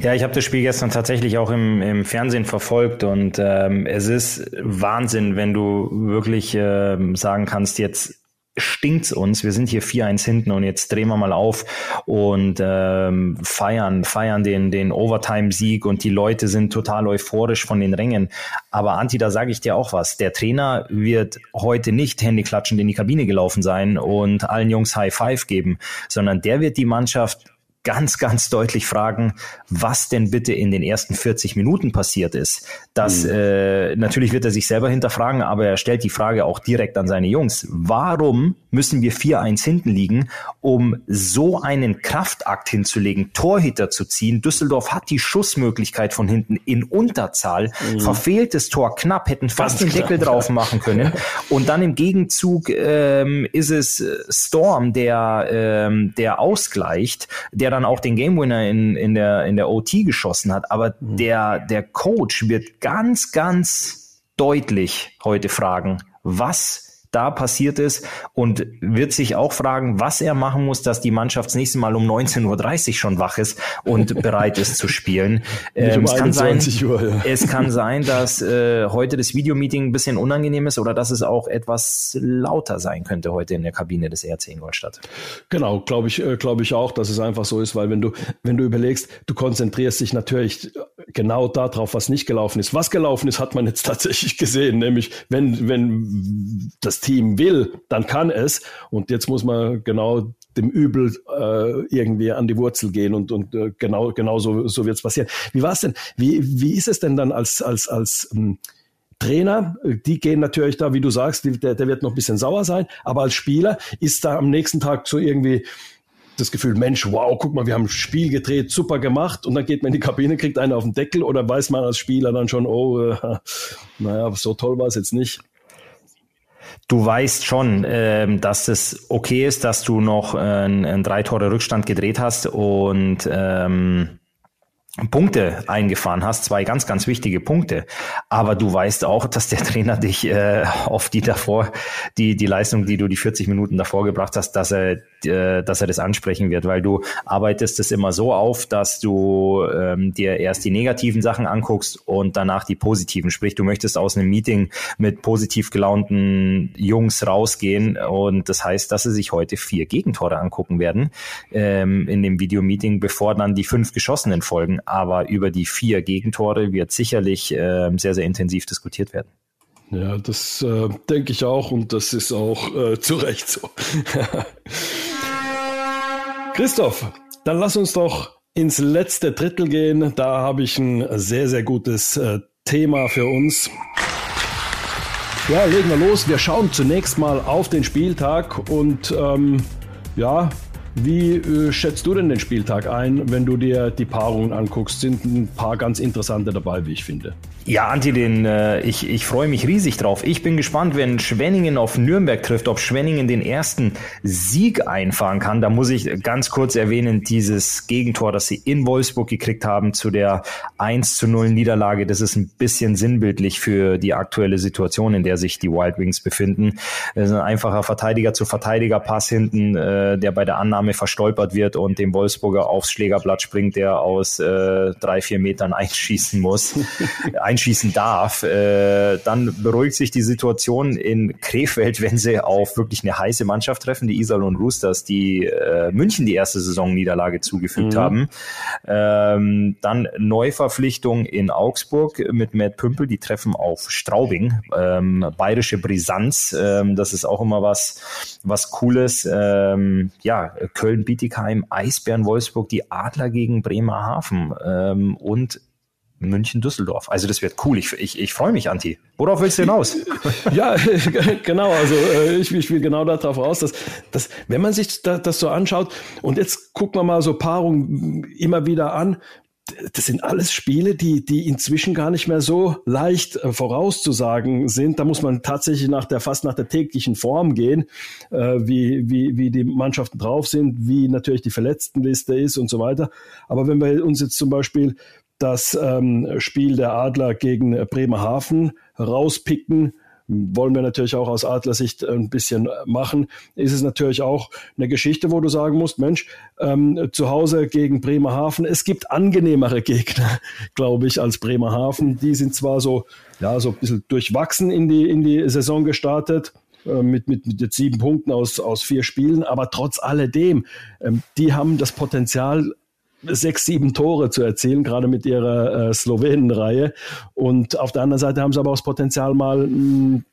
Speaker 3: Ja, ich habe das Spiel gestern tatsächlich auch im, im Fernsehen verfolgt und ähm, es ist Wahnsinn, wenn du wirklich ähm, sagen kannst, jetzt stinkt's uns. Wir sind hier 4-1 hinten und jetzt drehen wir mal auf und ähm, feiern, feiern den, den Overtime-Sieg und die Leute sind total euphorisch von den Rängen. Aber Anti, da sage ich dir auch was. Der Trainer wird heute nicht händeklatschend in die Kabine gelaufen sein und allen Jungs High Five geben, sondern der wird die Mannschaft ganz, ganz deutlich fragen, was denn bitte in den ersten 40 Minuten passiert ist. Das, mhm. äh, natürlich wird er sich selber hinterfragen, aber er stellt die Frage auch direkt an seine Jungs. Warum müssen wir 4-1 hinten liegen, um so einen Kraftakt hinzulegen, Torhüter zu ziehen? Düsseldorf hat die Schussmöglichkeit von hinten in Unterzahl, mhm. verfehltes Tor knapp, hätten fast den Deckel drauf machen können. Und dann im Gegenzug ähm, ist es Storm, der, ähm, der ausgleicht, der dann auch den Game Winner in, in, der, in der OT geschossen hat. Aber mhm. der, der Coach wird ganz, ganz deutlich heute fragen, was da passiert ist und wird sich auch fragen, was er machen muss, dass die Mannschaft das nächste Mal um 19.30 Uhr schon wach ist und [LAUGHS] bereit ist zu spielen. Ähm, um es, kann sein, Uhr, ja. es kann sein, dass äh, heute das Videomeeting ein bisschen unangenehm ist oder dass es auch etwas lauter sein könnte heute in der Kabine des RC Ingolstadt.
Speaker 4: Genau, glaube ich, äh, glaube ich auch, dass es einfach so ist, weil wenn du, wenn du überlegst, du konzentrierst dich natürlich genau darauf, was nicht gelaufen ist. Was gelaufen ist, hat man jetzt [LAUGHS] tatsächlich gesehen, nämlich wenn, wenn das Team will, dann kann es. Und jetzt muss man genau dem Übel äh, irgendwie an die Wurzel gehen und, und äh, genau, genau so, so wird es passieren. Wie war es denn? Wie, wie ist es denn dann als, als, als ähm, Trainer, die gehen natürlich da, wie du sagst, die, der, der wird noch ein bisschen sauer sein, aber als Spieler ist da am nächsten Tag so irgendwie das Gefühl, Mensch, wow, guck mal, wir haben ein Spiel gedreht, super gemacht und dann geht man in die Kabine, kriegt einen auf den Deckel oder weiß man als Spieler dann schon, oh, äh, [LAUGHS] naja, so toll war es jetzt nicht.
Speaker 3: Du weißt schon, äh, dass es okay ist, dass du noch äh, einen drei Tore Rückstand gedreht hast und ähm, Punkte eingefahren hast, zwei ganz, ganz wichtige Punkte. Aber du weißt auch, dass der [LAUGHS] Trainer dich äh, auf die davor, die, die Leistung, die du die 40 Minuten davor gebracht hast, dass er, äh, dass er das ansprechen wird, weil du arbeitest es immer so auf, dass du ähm, dir erst die negativen Sachen anguckst und danach die positiven. Sprich, du möchtest aus einem Meeting mit positiv gelaunten Jungs rausgehen und das heißt, dass sie sich heute vier Gegentore angucken werden ähm, in dem Videomeeting, bevor dann die fünf geschossenen folgen aber über die vier Gegentore wird sicherlich äh, sehr, sehr intensiv diskutiert werden.
Speaker 4: Ja, das äh, denke ich auch und das ist auch äh, zu Recht so. [LAUGHS] Christoph, dann lass uns doch ins letzte Drittel gehen. Da habe ich ein sehr, sehr gutes äh, Thema für uns. Ja, legen wir los. Wir schauen zunächst mal auf den Spieltag und ähm, ja, wie äh, schätzt du denn den Spieltag ein, wenn du dir die Paarungen anguckst? Sind ein paar ganz interessante dabei, wie ich finde.
Speaker 3: Ja, Anti, den, äh, ich, ich freue mich riesig drauf. Ich bin gespannt, wenn Schwenningen auf Nürnberg trifft, ob Schwenningen den ersten Sieg einfahren kann. Da muss ich ganz kurz erwähnen, dieses Gegentor, das sie in Wolfsburg gekriegt haben zu der 1 zu 0 Niederlage. Das ist ein bisschen sinnbildlich für die aktuelle Situation, in der sich die Wild Wings befinden. Das ist ein einfacher Verteidiger zu Verteidiger Pass hinten, äh, der bei der Annahme verstolpert wird und dem Wolfsburger aufs Schlägerblatt springt, der aus äh, drei, vier Metern [LAUGHS] einschießen muss. Einschießen darf, äh, dann beruhigt sich die Situation in Krefeld, wenn sie auf wirklich eine heiße Mannschaft treffen, die und Roosters, die äh, München die erste Saisonniederlage zugefügt mhm. haben. Ähm, dann Neuverpflichtung in Augsburg mit Matt Pümpel, die treffen auf Straubing, ähm, bayerische Brisanz, ähm, das ist auch immer was, was Cooles. Ähm, ja, Köln-Bietigheim, Eisbären Wolfsburg, die Adler gegen Bremerhaven ähm, und München-Düsseldorf. Also das wird cool. Ich, ich, ich freue mich, Anti. Worauf willst du hinaus? [LAUGHS]
Speaker 4: ja, [LAUGHS] genau. Also äh, ich, ich will genau darauf raus, dass, dass wenn man sich da, das so anschaut und jetzt gucken wir mal so Paarungen immer wieder an, das sind alles Spiele, die, die inzwischen gar nicht mehr so leicht äh, vorauszusagen sind. Da muss man tatsächlich nach der, fast nach der täglichen Form gehen, äh, wie, wie, wie die Mannschaften drauf sind, wie natürlich die Verletztenliste ist und so weiter. Aber wenn wir uns jetzt zum Beispiel das ähm, Spiel der Adler gegen Bremerhaven rauspicken, wollen wir natürlich auch aus Adlersicht ein bisschen machen, ist es natürlich auch eine Geschichte, wo du sagen musst, Mensch, ähm, zu Hause gegen Bremerhaven, es gibt angenehmere Gegner, [LAUGHS] glaube ich, als Bremerhaven. Die sind zwar so, ja, so ein bisschen durchwachsen in die, in die Saison gestartet, äh, mit, mit, mit jetzt sieben Punkten aus, aus vier Spielen, aber trotz alledem, ähm, die haben das Potenzial, sechs, sieben Tore zu erzielen, gerade mit ihrer äh, Slowenen-Reihe. Und auf der anderen Seite haben sie aber auch das Potenzial, mal mh, hm,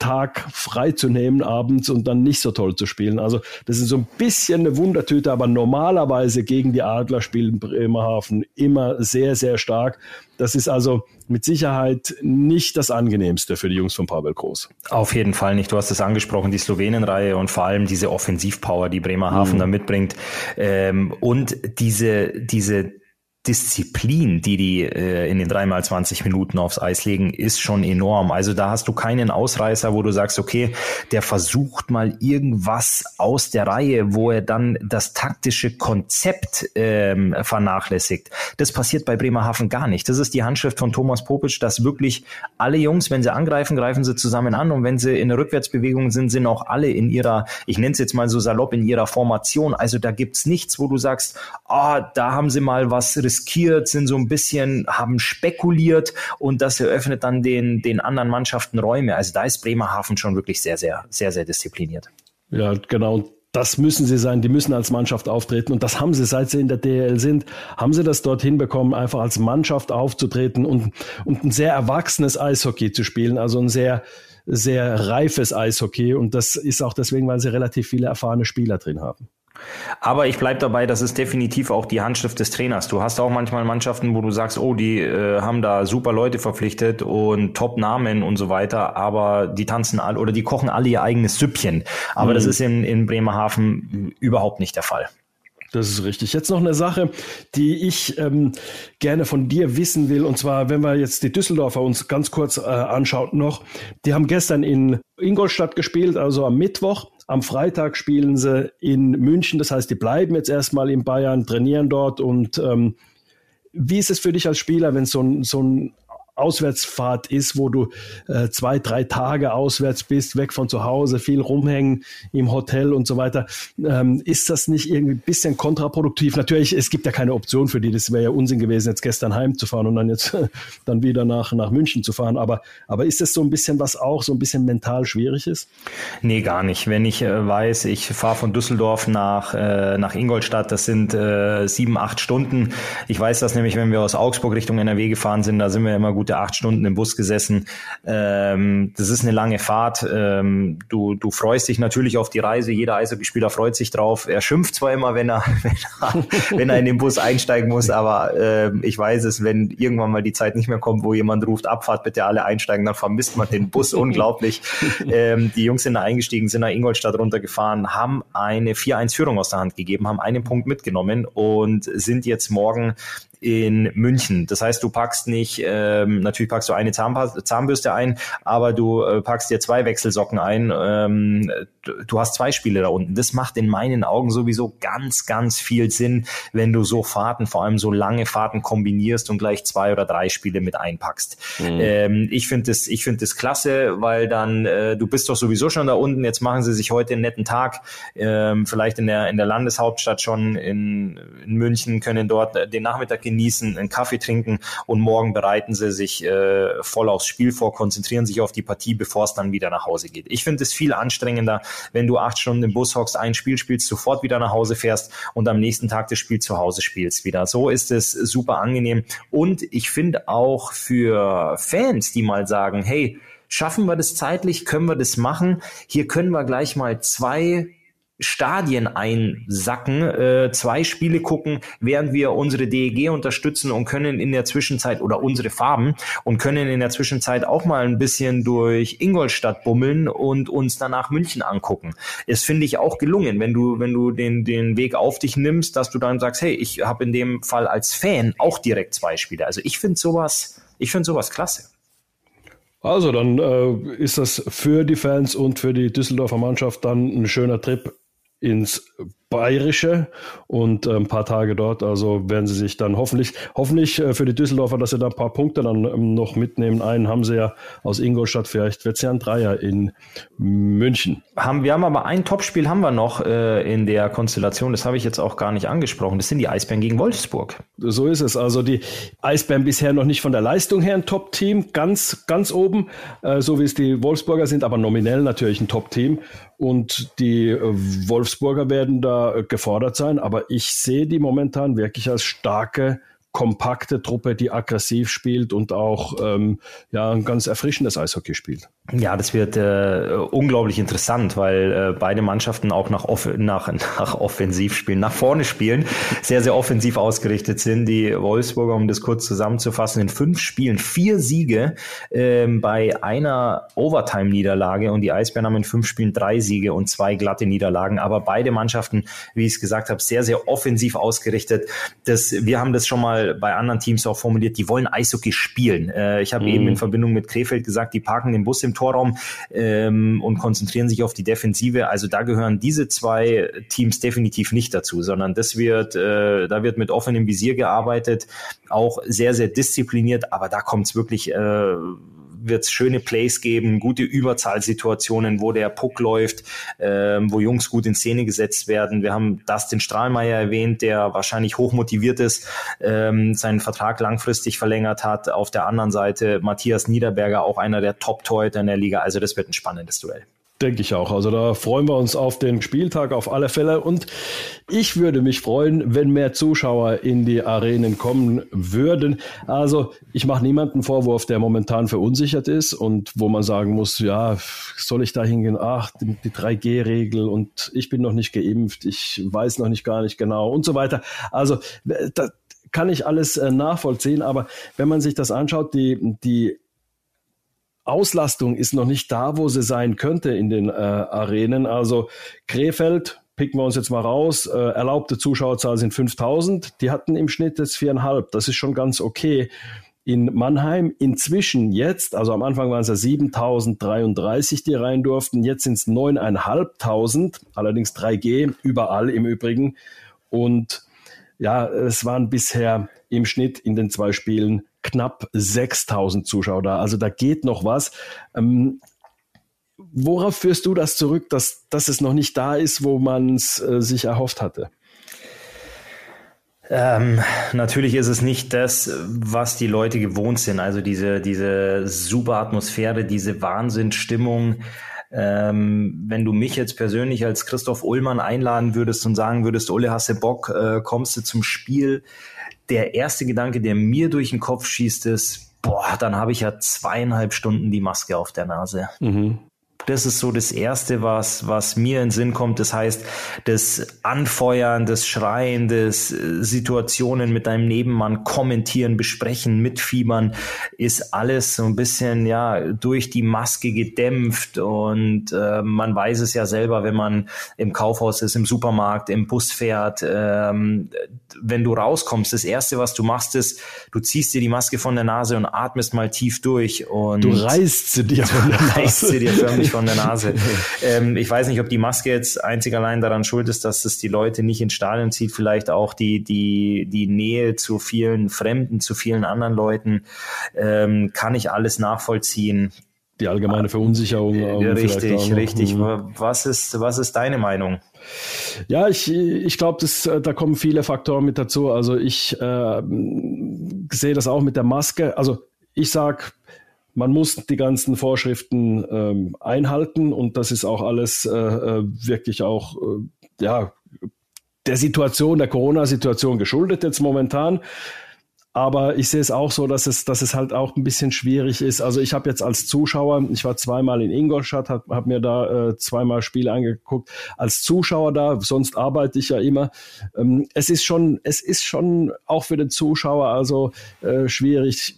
Speaker 4: Tag frei zu nehmen abends und dann nicht so toll zu spielen. Also das ist so ein bisschen eine Wundertüte, aber normalerweise gegen die Adler spielen Bremerhaven immer sehr, sehr stark. Das ist also mit Sicherheit nicht das angenehmste für die Jungs von Pavel Groß.
Speaker 3: Auf jeden Fall nicht. Du hast es angesprochen, die Slowenenreihe und vor allem diese Offensivpower, die Bremerhaven mhm. da mitbringt ähm, und diese diese Disziplin, die die äh, in den dreimal 20 Minuten aufs Eis legen, ist schon enorm. Also da hast du keinen Ausreißer, wo du sagst, okay, der versucht mal irgendwas aus der Reihe, wo er dann das taktische Konzept ähm, vernachlässigt. Das passiert bei Bremerhaven gar nicht. Das ist die Handschrift von Thomas Popic, dass wirklich alle Jungs, wenn sie angreifen, greifen sie zusammen an und wenn sie in der Rückwärtsbewegung sind, sind auch alle in ihrer, ich nenne es jetzt mal so salopp, in ihrer Formation. Also da gibt's nichts, wo du sagst, ah, da haben sie mal was riskiert, sind so ein bisschen, haben spekuliert und das eröffnet dann den, den anderen Mannschaften Räume. Also da ist Bremerhaven schon wirklich sehr, sehr, sehr, sehr diszipliniert.
Speaker 4: Ja, genau. Das müssen sie sein, die müssen als Mannschaft auftreten und das haben sie, seit sie in der DL sind, haben sie das dorthin bekommen, einfach als Mannschaft aufzutreten und, und ein sehr erwachsenes Eishockey zu spielen, also ein sehr, sehr reifes Eishockey und das ist auch deswegen, weil sie relativ viele erfahrene Spieler drin haben.
Speaker 3: Aber ich bleibe dabei, das ist definitiv auch die Handschrift des Trainers. Du hast auch manchmal Mannschaften, wo du sagst, oh, die äh, haben da super Leute verpflichtet und Top-Namen und so weiter, aber die tanzen alle oder die kochen alle ihr eigenes Süppchen. Aber mhm. das ist in, in Bremerhaven überhaupt nicht der Fall.
Speaker 4: Das ist richtig. Jetzt noch eine Sache, die ich ähm, gerne von dir wissen will. Und zwar, wenn wir jetzt die Düsseldorfer uns ganz kurz äh, anschauen noch. Die haben gestern in Ingolstadt gespielt, also am Mittwoch. Am Freitag spielen sie in München. Das heißt, die bleiben jetzt erstmal in Bayern, trainieren dort. Und ähm, wie ist es für dich als Spieler, wenn so ein, so ein Auswärtsfahrt ist, wo du äh, zwei, drei Tage auswärts bist, weg von zu Hause, viel rumhängen im Hotel und so weiter. Ähm, ist das nicht irgendwie ein bisschen kontraproduktiv? Natürlich, es gibt ja keine Option für die. Das wäre ja Unsinn gewesen, jetzt gestern heimzufahren und dann jetzt [LAUGHS] dann wieder nach, nach München zu fahren. Aber, aber ist das so ein bisschen was auch so ein bisschen mental schwierig ist?
Speaker 3: Nee, gar nicht. Wenn ich äh, weiß, ich fahre von Düsseldorf nach, äh, nach Ingolstadt, das sind äh, sieben, acht Stunden. Ich weiß das nämlich, wenn wir aus Augsburg Richtung NRW gefahren sind, da sind wir immer gute acht Stunden im Bus gesessen. Ähm, das ist eine lange Fahrt. Ähm, du, du freust dich natürlich auf die Reise. Jeder Eishockeyspieler freut sich drauf. Er schimpft zwar immer, wenn er, [LAUGHS] wenn er, wenn er in den Bus einsteigen muss, aber äh, ich weiß es, wenn irgendwann mal die Zeit nicht mehr kommt, wo jemand ruft, Abfahrt, bitte alle einsteigen, dann vermisst man den Bus [LAUGHS] unglaublich. Ähm, die Jungs sind da eingestiegen, sind nach Ingolstadt runtergefahren, haben eine 4-1-Führung aus der Hand gegeben, haben einen Punkt mitgenommen und sind jetzt morgen in München. Das heißt, du packst nicht, ähm, natürlich packst du eine Zahnbürste ein, aber du äh, packst dir zwei Wechselsocken ein. Ähm, du hast zwei Spiele da unten. Das macht in meinen Augen sowieso ganz, ganz viel Sinn, wenn du so Fahrten, vor allem so lange Fahrten kombinierst und gleich zwei oder drei Spiele mit einpackst. Mhm. Ähm, ich finde das, ich finde das klasse, weil dann äh, du bist doch sowieso schon da unten. Jetzt machen sie sich heute einen netten Tag, ähm, vielleicht in der in der Landeshauptstadt schon in, in München, können dort den Nachmittag genießen, einen Kaffee trinken und morgen bereiten sie sich äh, voll aufs Spiel vor, konzentrieren sich auf die Partie, bevor es dann wieder nach Hause geht. Ich finde es viel anstrengender, wenn du acht Stunden im Bus hockst, ein Spiel spielst, sofort wieder nach Hause fährst und am nächsten Tag das Spiel zu Hause spielst wieder. So ist es super angenehm. Und ich finde auch für Fans, die mal sagen, hey, schaffen wir das zeitlich, können wir das machen? Hier können wir gleich mal zwei Stadien einsacken, äh, zwei Spiele gucken, während wir unsere DEG unterstützen und können in der Zwischenzeit oder unsere Farben und können in der Zwischenzeit auch mal ein bisschen durch Ingolstadt bummeln und uns danach München angucken. Es finde ich auch gelungen, wenn du wenn du den den Weg auf dich nimmst, dass du dann sagst, hey, ich habe in dem Fall als Fan auch direkt zwei Spiele. Also ich finde sowas, ich finde sowas klasse.
Speaker 4: Also dann äh, ist das für die Fans und für die Düsseldorfer Mannschaft dann ein schöner Trip ins Bayerische und äh, ein paar Tage dort. Also werden sie sich dann hoffentlich, hoffentlich äh, für die Düsseldorfer, dass sie da ein paar Punkte dann ähm, noch mitnehmen. Einen haben sie ja aus Ingolstadt, vielleicht wird es ja ein Dreier in München.
Speaker 3: Haben, wir haben aber ein Topspiel haben wir noch äh, in der Konstellation, das habe ich jetzt auch gar nicht angesprochen. Das sind die Eisbären gegen Wolfsburg.
Speaker 4: So ist es. Also die Eisbären bisher noch nicht von der Leistung her ein Top-Team, ganz, ganz oben, äh, so wie es die Wolfsburger sind, aber nominell natürlich ein Top-Team. Und die äh, Wolfsburger werden da gefordert sein, aber ich sehe die momentan wirklich als starke kompakte Truppe, die aggressiv spielt und auch ähm, ja, ein ganz erfrischendes Eishockey spielt.
Speaker 3: Ja, das wird äh, unglaublich interessant, weil äh, beide Mannschaften auch nach, off nach, nach offensiv spielen, nach vorne spielen, sehr, sehr offensiv ausgerichtet sind. Die Wolfsburger, um das kurz zusammenzufassen, in fünf Spielen vier Siege ähm, bei einer Overtime-Niederlage und die Eisbären haben in fünf Spielen drei Siege und zwei glatte Niederlagen. Aber beide Mannschaften, wie ich es gesagt habe, sehr, sehr offensiv ausgerichtet. Das, wir haben das schon mal bei anderen Teams auch formuliert, die wollen Eishockey spielen. Äh, ich habe mhm. eben in Verbindung mit Krefeld gesagt, die parken den Bus im Torraum ähm, und konzentrieren sich auf die Defensive. Also da gehören diese zwei Teams definitiv nicht dazu, sondern das wird, äh, da wird mit offenem Visier gearbeitet, auch sehr, sehr diszipliniert, aber da kommt es wirklich äh, wird es schöne Plays geben, gute Überzahlsituationen, wo der Puck läuft, ähm, wo Jungs gut in Szene gesetzt werden. Wir haben Dustin Strahlmeier erwähnt, der wahrscheinlich hochmotiviert ist, ähm, seinen Vertrag langfristig verlängert hat. Auf der anderen Seite Matthias Niederberger, auch einer der Top-Torhüter in der Liga. Also das wird ein spannendes Duell.
Speaker 4: Denke ich auch. Also da freuen wir uns auf den Spieltag auf alle Fälle. Und ich würde mich freuen, wenn mehr Zuschauer in die Arenen kommen würden. Also ich mache niemanden Vorwurf, der momentan verunsichert ist und wo man sagen muss, ja, soll ich da hingehen? Ach, die, die 3G-Regel und ich bin noch nicht geimpft, ich weiß noch nicht gar nicht genau und so weiter. Also da kann ich alles äh, nachvollziehen. Aber wenn man sich das anschaut, die, die Auslastung ist noch nicht da, wo sie sein könnte in den äh, Arenen. Also Krefeld, picken wir uns jetzt mal raus, äh, erlaubte Zuschauerzahl sind 5000. Die hatten im Schnitt jetzt viereinhalb. Das ist schon ganz okay. In Mannheim inzwischen jetzt, also am Anfang waren es ja 7033, die rein durften, jetzt sind es 9.500, allerdings 3G, überall im Übrigen. Und ja, es waren bisher im Schnitt in den zwei Spielen knapp 6000 Zuschauer da. Also da geht noch was. Ähm, worauf führst du das zurück, dass, dass es noch nicht da ist, wo man es äh, sich erhofft hatte?
Speaker 3: Ähm, natürlich ist es nicht das, was die Leute gewohnt sind. Also diese, diese super Atmosphäre, diese Wahnsinnsstimmung. Ähm, wenn du mich jetzt persönlich als Christoph Ullmann einladen würdest und sagen würdest, Ulle, hast du Bock, äh, kommst du zum Spiel? Der erste Gedanke, der mir durch den Kopf schießt, ist, boah, dann habe ich ja zweieinhalb Stunden die Maske auf der Nase. Mhm. Das ist so das Erste, was, was mir in den Sinn kommt. Das heißt, das Anfeuern, das Schreien, das äh, Situationen mit deinem Nebenmann kommentieren, besprechen, mitfiebern, ist alles so ein bisschen, ja, durch die Maske gedämpft. Und äh, man weiß es ja selber, wenn man im Kaufhaus ist, im Supermarkt, im Bus fährt, ähm, wenn du rauskommst, das Erste, was du machst, ist, du ziehst dir die Maske von der Nase und atmest mal tief durch. Und
Speaker 4: du reißt sie dir von der
Speaker 3: Nase. [LAUGHS] Reißt sie dir förmlich von der Nase. [LAUGHS] ähm, ich weiß nicht, ob die Maske jetzt einzig allein daran schuld ist, dass es die Leute nicht ins Stadion zieht, vielleicht auch die, die, die Nähe zu vielen Fremden, zu vielen anderen Leuten, ähm, kann ich alles nachvollziehen.
Speaker 4: Die allgemeine Verunsicherung.
Speaker 3: Äh, richtig, richtig. Mhm. Was ist, was ist deine Meinung?
Speaker 4: Ja, ich, ich glaube, äh, da kommen viele Faktoren mit dazu. Also ich äh, sehe das auch mit der Maske. Also ich sage, man muss die ganzen Vorschriften ähm, einhalten und das ist auch alles äh, äh, wirklich auch äh, ja, der Situation, der Corona-Situation geschuldet jetzt momentan. Aber ich sehe es auch so, dass es, dass es halt auch ein bisschen schwierig ist. Also ich habe jetzt als Zuschauer, ich war zweimal in Ingolstadt, habe hab mir da äh, zweimal Spiele angeguckt, als Zuschauer da, sonst arbeite ich ja immer. Ähm, es ist schon, es ist schon auch für den Zuschauer also äh, schwierig,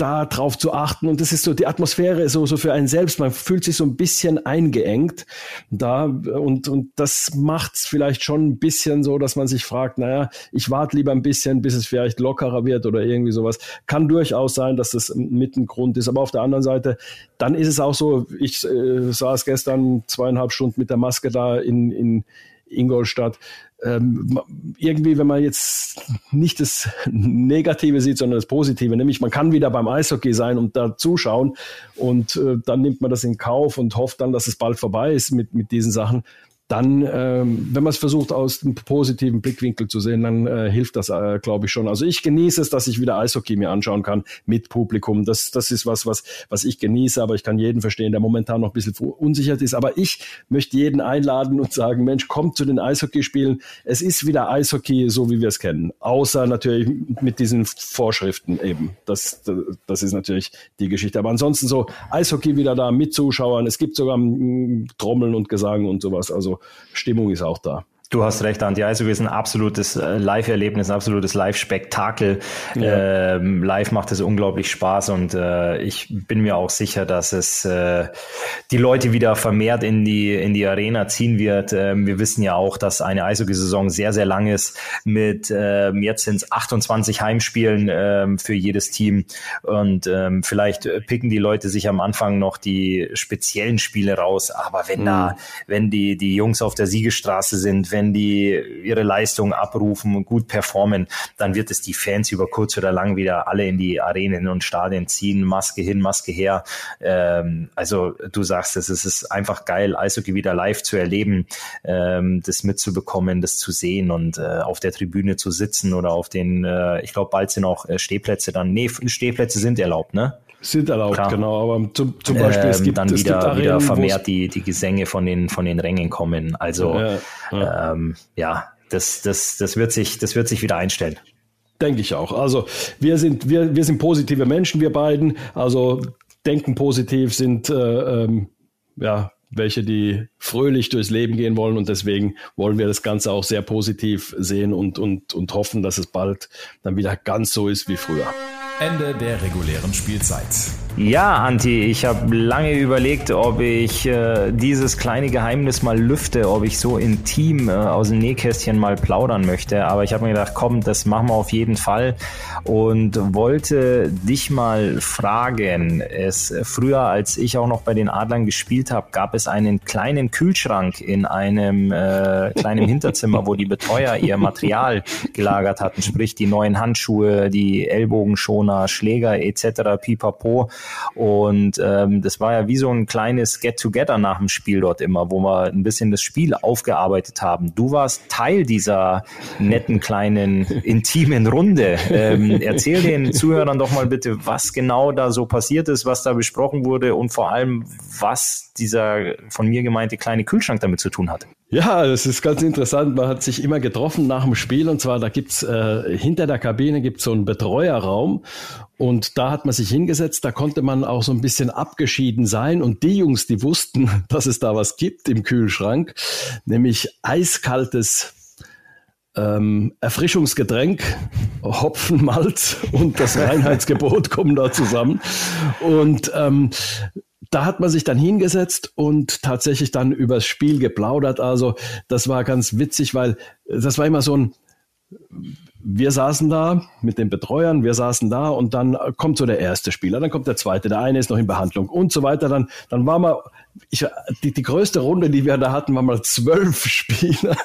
Speaker 4: da drauf zu achten. Und das ist so, die Atmosphäre so, so für einen selbst. Man fühlt sich so ein bisschen eingeengt da. Und, und das macht es vielleicht schon ein bisschen so, dass man sich fragt, naja, ich warte lieber ein bisschen, bis es vielleicht lockerer wird oder irgendwie sowas. Kann durchaus sein, dass das mit ein Grund ist. Aber auf der anderen Seite, dann ist es auch so, ich äh, saß gestern zweieinhalb Stunden mit der Maske da in, in Ingolstadt. Ähm, irgendwie, wenn man jetzt nicht das Negative sieht, sondern das Positive, nämlich man kann wieder beim Eishockey sein und da zuschauen und äh, dann nimmt man das in Kauf und hofft dann, dass es bald vorbei ist mit, mit diesen Sachen, dann, ähm, wenn man es versucht, aus einem positiven Blickwinkel zu sehen, dann äh, hilft das, äh, glaube ich, schon. Also ich genieße es, dass ich wieder Eishockey mir anschauen kann mit Publikum. Das, das ist was, was, was ich genieße, aber ich kann jeden verstehen, der momentan noch ein bisschen unsicher ist. Aber ich möchte jeden einladen und sagen, Mensch, kommt zu den Eishockeyspielen. Es ist wieder Eishockey, so wie wir es kennen. Außer natürlich mit diesen Vorschriften eben. Das, das ist natürlich die Geschichte. Aber ansonsten so Eishockey wieder da mit Zuschauern. Es gibt sogar mm, Trommeln und Gesang und sowas. Also Stimmung ist auch da.
Speaker 3: Du hast recht, Anti Eishockey ist ein absolutes äh, Live-Erlebnis, ein absolutes Live-Spektakel. Ja. Ähm, live macht es unglaublich Spaß und äh, ich bin mir auch sicher, dass es äh, die Leute wieder vermehrt in die, in die Arena ziehen wird. Ähm, wir wissen ja auch, dass eine Eishockey-Saison sehr, sehr lang ist mit ähm, jetzt sind es 28 Heimspielen ähm, für jedes Team und ähm, vielleicht picken die Leute sich am Anfang noch die speziellen Spiele raus, aber wenn mhm. da, wenn die, die Jungs auf der Siegestraße sind, wenn wenn die ihre Leistung abrufen und gut performen, dann wird es die Fans über kurz oder lang wieder alle in die Arenen und Stadien ziehen, Maske hin, Maske her. Ähm, also du sagst es, es ist einfach geil, Eishockey wieder live zu erleben, ähm, das mitzubekommen, das zu sehen und äh, auf der Tribüne zu sitzen oder auf den, äh, ich glaube, bald sind auch äh, Stehplätze dann. Nee, Stehplätze sind erlaubt, ne?
Speaker 4: Sind erlaubt, Klar. genau. Aber zum, zum Beispiel, ähm,
Speaker 3: es gibt dann es wieder, gibt Arenen, wieder vermehrt die, die Gesänge von den, von den Rängen kommen. Also ja, ja. Ähm, ja, das, das, das, wird sich, das wird sich wieder einstellen.
Speaker 4: Denke ich auch. Also wir sind, wir, wir sind positive Menschen, wir beiden. Also denken positiv sind äh, ähm, ja welche, die fröhlich durchs Leben gehen wollen. Und deswegen wollen wir das Ganze auch sehr positiv sehen und, und, und hoffen, dass es bald dann wieder ganz so ist wie früher.
Speaker 2: Ende der regulären Spielzeit.
Speaker 3: Ja, Anti, ich habe lange überlegt, ob ich äh, dieses kleine Geheimnis mal lüfte, ob ich so intim äh, aus dem Nähkästchen mal plaudern möchte. Aber ich habe mir gedacht, komm, das machen wir auf jeden Fall und wollte dich mal fragen. Es früher, als ich auch noch bei den Adlern gespielt habe, gab es einen kleinen Kühlschrank in einem äh, kleinen Hinterzimmer, wo die Betreuer ihr Material gelagert hatten, sprich die neuen Handschuhe, die Ellbogenschoner, Schläger etc. Pipapo. Und ähm, das war ja wie so ein kleines Get-Together nach dem Spiel dort immer, wo wir ein bisschen das Spiel aufgearbeitet haben. Du warst Teil dieser netten kleinen intimen Runde. Ähm, erzähl den Zuhörern doch mal bitte, was genau da so passiert ist, was da besprochen wurde und vor allem, was dieser von mir gemeinte kleine Kühlschrank damit zu tun hat.
Speaker 4: Ja, das ist ganz interessant. Man hat sich immer getroffen nach dem Spiel und zwar, da gibt's äh, hinter der Kabine gibt's so einen Betreuerraum und da hat man sich hingesetzt, da konnte man auch so ein bisschen abgeschieden sein und die Jungs, die wussten, [LAUGHS] dass es da was gibt im Kühlschrank, nämlich eiskaltes ähm, Erfrischungsgetränk, Hopfen, Malz und das [LAUGHS] Reinheitsgebot kommen da zusammen. Und ähm, da hat man sich dann hingesetzt und tatsächlich dann übers Spiel geplaudert. Also das war ganz witzig, weil das war immer so ein, wir saßen da mit den Betreuern, wir saßen da und dann kommt so der erste Spieler, dann kommt der zweite, der eine ist noch in Behandlung und so weiter. Dann, dann war man ich, die, die größte Runde, die wir da hatten, war mal zwölf [LAUGHS] Spieler.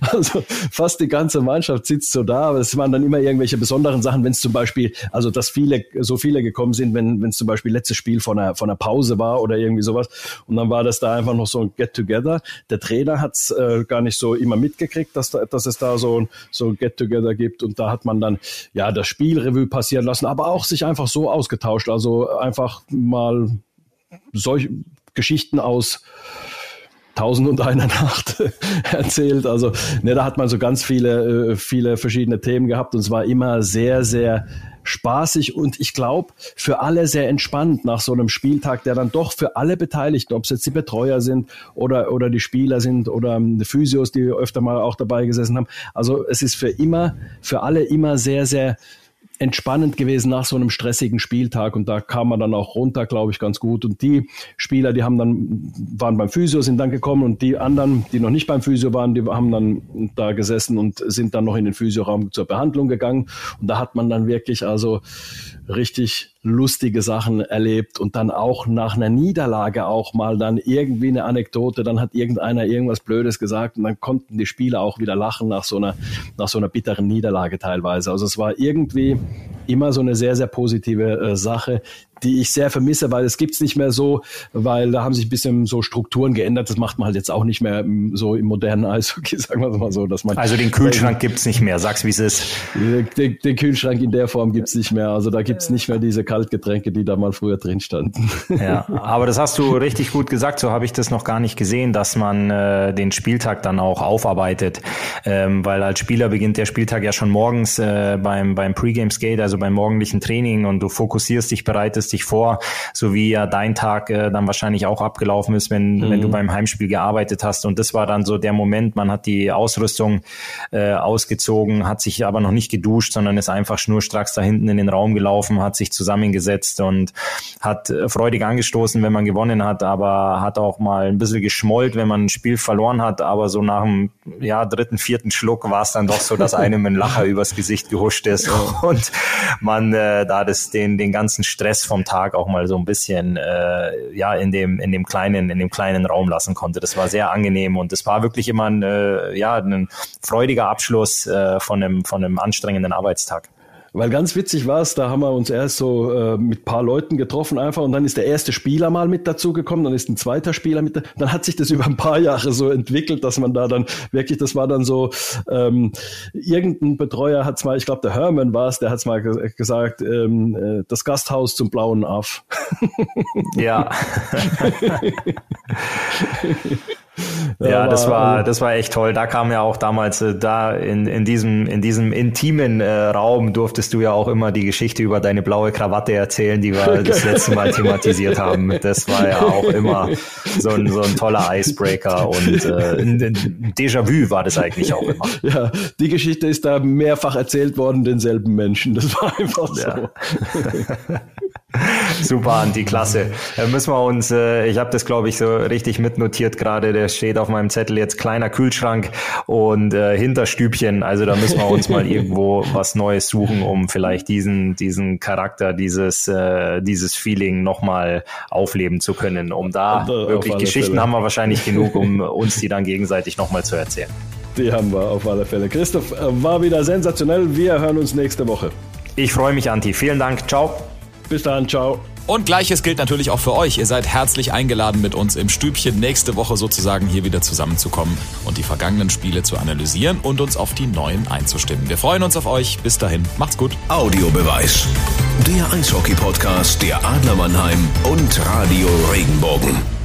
Speaker 4: Also fast die ganze Mannschaft sitzt so da. Aber es waren dann immer irgendwelche besonderen Sachen, wenn es zum Beispiel, also dass viele, so viele gekommen sind, wenn es zum Beispiel letztes Spiel von einer, von einer Pause war oder irgendwie sowas. Und dann war das da einfach noch so ein Get-Together. Der Trainer hat es äh, gar nicht so immer mitgekriegt, dass, da, dass es da so, so ein Get-Together gibt. Und da hat man dann ja das Spielrevue passieren lassen, aber auch sich einfach so ausgetauscht. Also einfach mal solch, Geschichten aus Tausend und einer [LAUGHS] Nacht erzählt. Also ne, da hat man so ganz viele, äh, viele verschiedene Themen gehabt und es war immer sehr, sehr spaßig und ich glaube für alle sehr entspannt nach so einem Spieltag, der dann doch für alle Beteiligten, ob es jetzt die Betreuer sind oder, oder die Spieler sind oder die Physios, die öfter mal auch dabei gesessen haben. Also es ist für immer, für alle immer sehr, sehr entspannend gewesen nach so einem stressigen Spieltag und da kam man dann auch runter, glaube ich, ganz gut. Und die Spieler, die haben dann, waren beim Physio, sind dann gekommen und die anderen, die noch nicht beim Physio waren, die haben dann da gesessen und sind dann noch in den Physioraum zur Behandlung gegangen. Und da hat man dann wirklich also richtig lustige Sachen erlebt und dann auch nach einer Niederlage auch mal dann irgendwie eine Anekdote, dann hat irgendeiner irgendwas Blödes gesagt und dann konnten die Spieler auch wieder lachen nach so einer, nach so einer bitteren Niederlage teilweise. Also es war irgendwie immer so eine sehr, sehr positive äh, Sache, die ich sehr vermisse, weil es gibt's nicht mehr so, weil da haben sich ein bisschen so Strukturen geändert. Das macht man halt jetzt auch nicht mehr so im modernen Eishockey, [LAUGHS] sagen wir mal so, dass man.
Speaker 3: Also den Kühlschrank gibt's nicht mehr, sag's wie es ist.
Speaker 4: Den, den, Kühlschrank in der Form gibt's nicht mehr. Also da gibt's nicht mehr diese Kaltgetränke, die da mal früher drin standen.
Speaker 3: Ja, [LAUGHS] aber das hast du richtig gut gesagt, so habe ich das noch gar nicht gesehen, dass man äh, den Spieltag dann auch aufarbeitet. Ähm, weil als Spieler beginnt der Spieltag ja schon morgens äh, beim, beim Pre-Game Skate, also beim morgendlichen Training und du fokussierst dich, bereitest dich vor, so wie ja dein Tag äh, dann wahrscheinlich auch abgelaufen ist, wenn, mhm. wenn du beim Heimspiel gearbeitet hast. Und das war dann so der Moment, man hat die Ausrüstung äh, ausgezogen, hat sich aber noch nicht geduscht, sondern ist einfach schnurstracks da hinten in den Raum gelaufen, hat sich zusammengesetzt und hat äh, freudig angestoßen, wenn man gewonnen hat, aber hat auch mal ein bisschen geschmollt, wenn man ein Spiel verloren hat. Aber so nach dem ja, dritten, vierten Schluck war es dann doch so, dass einem ein Lacher [LAUGHS] übers Gesicht gehuscht ist und man äh, da das, den, den ganzen Stress vom Tag auch mal so ein bisschen äh, ja in dem, in dem kleinen, in dem kleinen Raum lassen konnte. Das war sehr angenehm und das war wirklich immer ein, äh, ja, ein freudiger Abschluss äh, von, einem, von einem anstrengenden Arbeitstag.
Speaker 4: Weil ganz witzig war es, da haben wir uns erst so äh, mit paar Leuten getroffen einfach und dann ist der erste Spieler mal mit dazu gekommen, dann ist ein zweiter Spieler mit, da, dann hat sich das [LAUGHS] über ein paar Jahre so entwickelt, dass man da dann wirklich, das war dann so, ähm, irgendein Betreuer hat's mal, ich glaube der Herman war es, der hat's mal ge gesagt, ähm, äh, das Gasthaus zum blauen Aff.
Speaker 3: Ja. [LAUGHS] [LAUGHS] Ja, das war, das war echt toll. Da kam ja auch damals, äh, da in, in diesem, in diesem intimen äh, Raum durftest du ja auch immer die Geschichte über deine blaue Krawatte erzählen, die wir [LAUGHS] das letzte Mal thematisiert haben. Das war ja auch immer so ein, so ein toller Icebreaker und äh, ein Déjà-vu war das eigentlich auch immer. [LAUGHS]
Speaker 4: Ja, die Geschichte ist da mehrfach erzählt worden, denselben Menschen. Das war einfach so. Ja. [LAUGHS] [LAUGHS]
Speaker 3: Super, Anti, klasse. Da müssen wir uns, äh, ich habe das glaube ich so richtig mitnotiert gerade, der steht auf meinem Zettel jetzt kleiner Kühlschrank und äh, Hinterstübchen. Also da müssen wir uns mal [LAUGHS] irgendwo was Neues suchen, um vielleicht diesen, diesen Charakter, dieses, äh, dieses Feeling nochmal aufleben zu können. Um da äh, wirklich Geschichten Fälle. haben wir wahrscheinlich [LAUGHS] genug, um uns die dann gegenseitig nochmal zu erzählen.
Speaker 4: Die haben wir auf alle Fälle. Christoph, äh, war wieder sensationell. Wir hören uns nächste Woche.
Speaker 3: Ich freue mich, Anti. Vielen Dank. Ciao.
Speaker 4: Bis dann, ciao.
Speaker 2: Und gleiches gilt natürlich auch für euch. Ihr seid herzlich eingeladen, mit uns im Stübchen nächste Woche sozusagen hier wieder zusammenzukommen und die vergangenen Spiele zu analysieren und uns auf die neuen einzustimmen. Wir freuen uns auf euch. Bis dahin, macht's gut.
Speaker 1: Audiobeweis. Der Eishockey-Podcast der Adler Mannheim und Radio Regenbogen.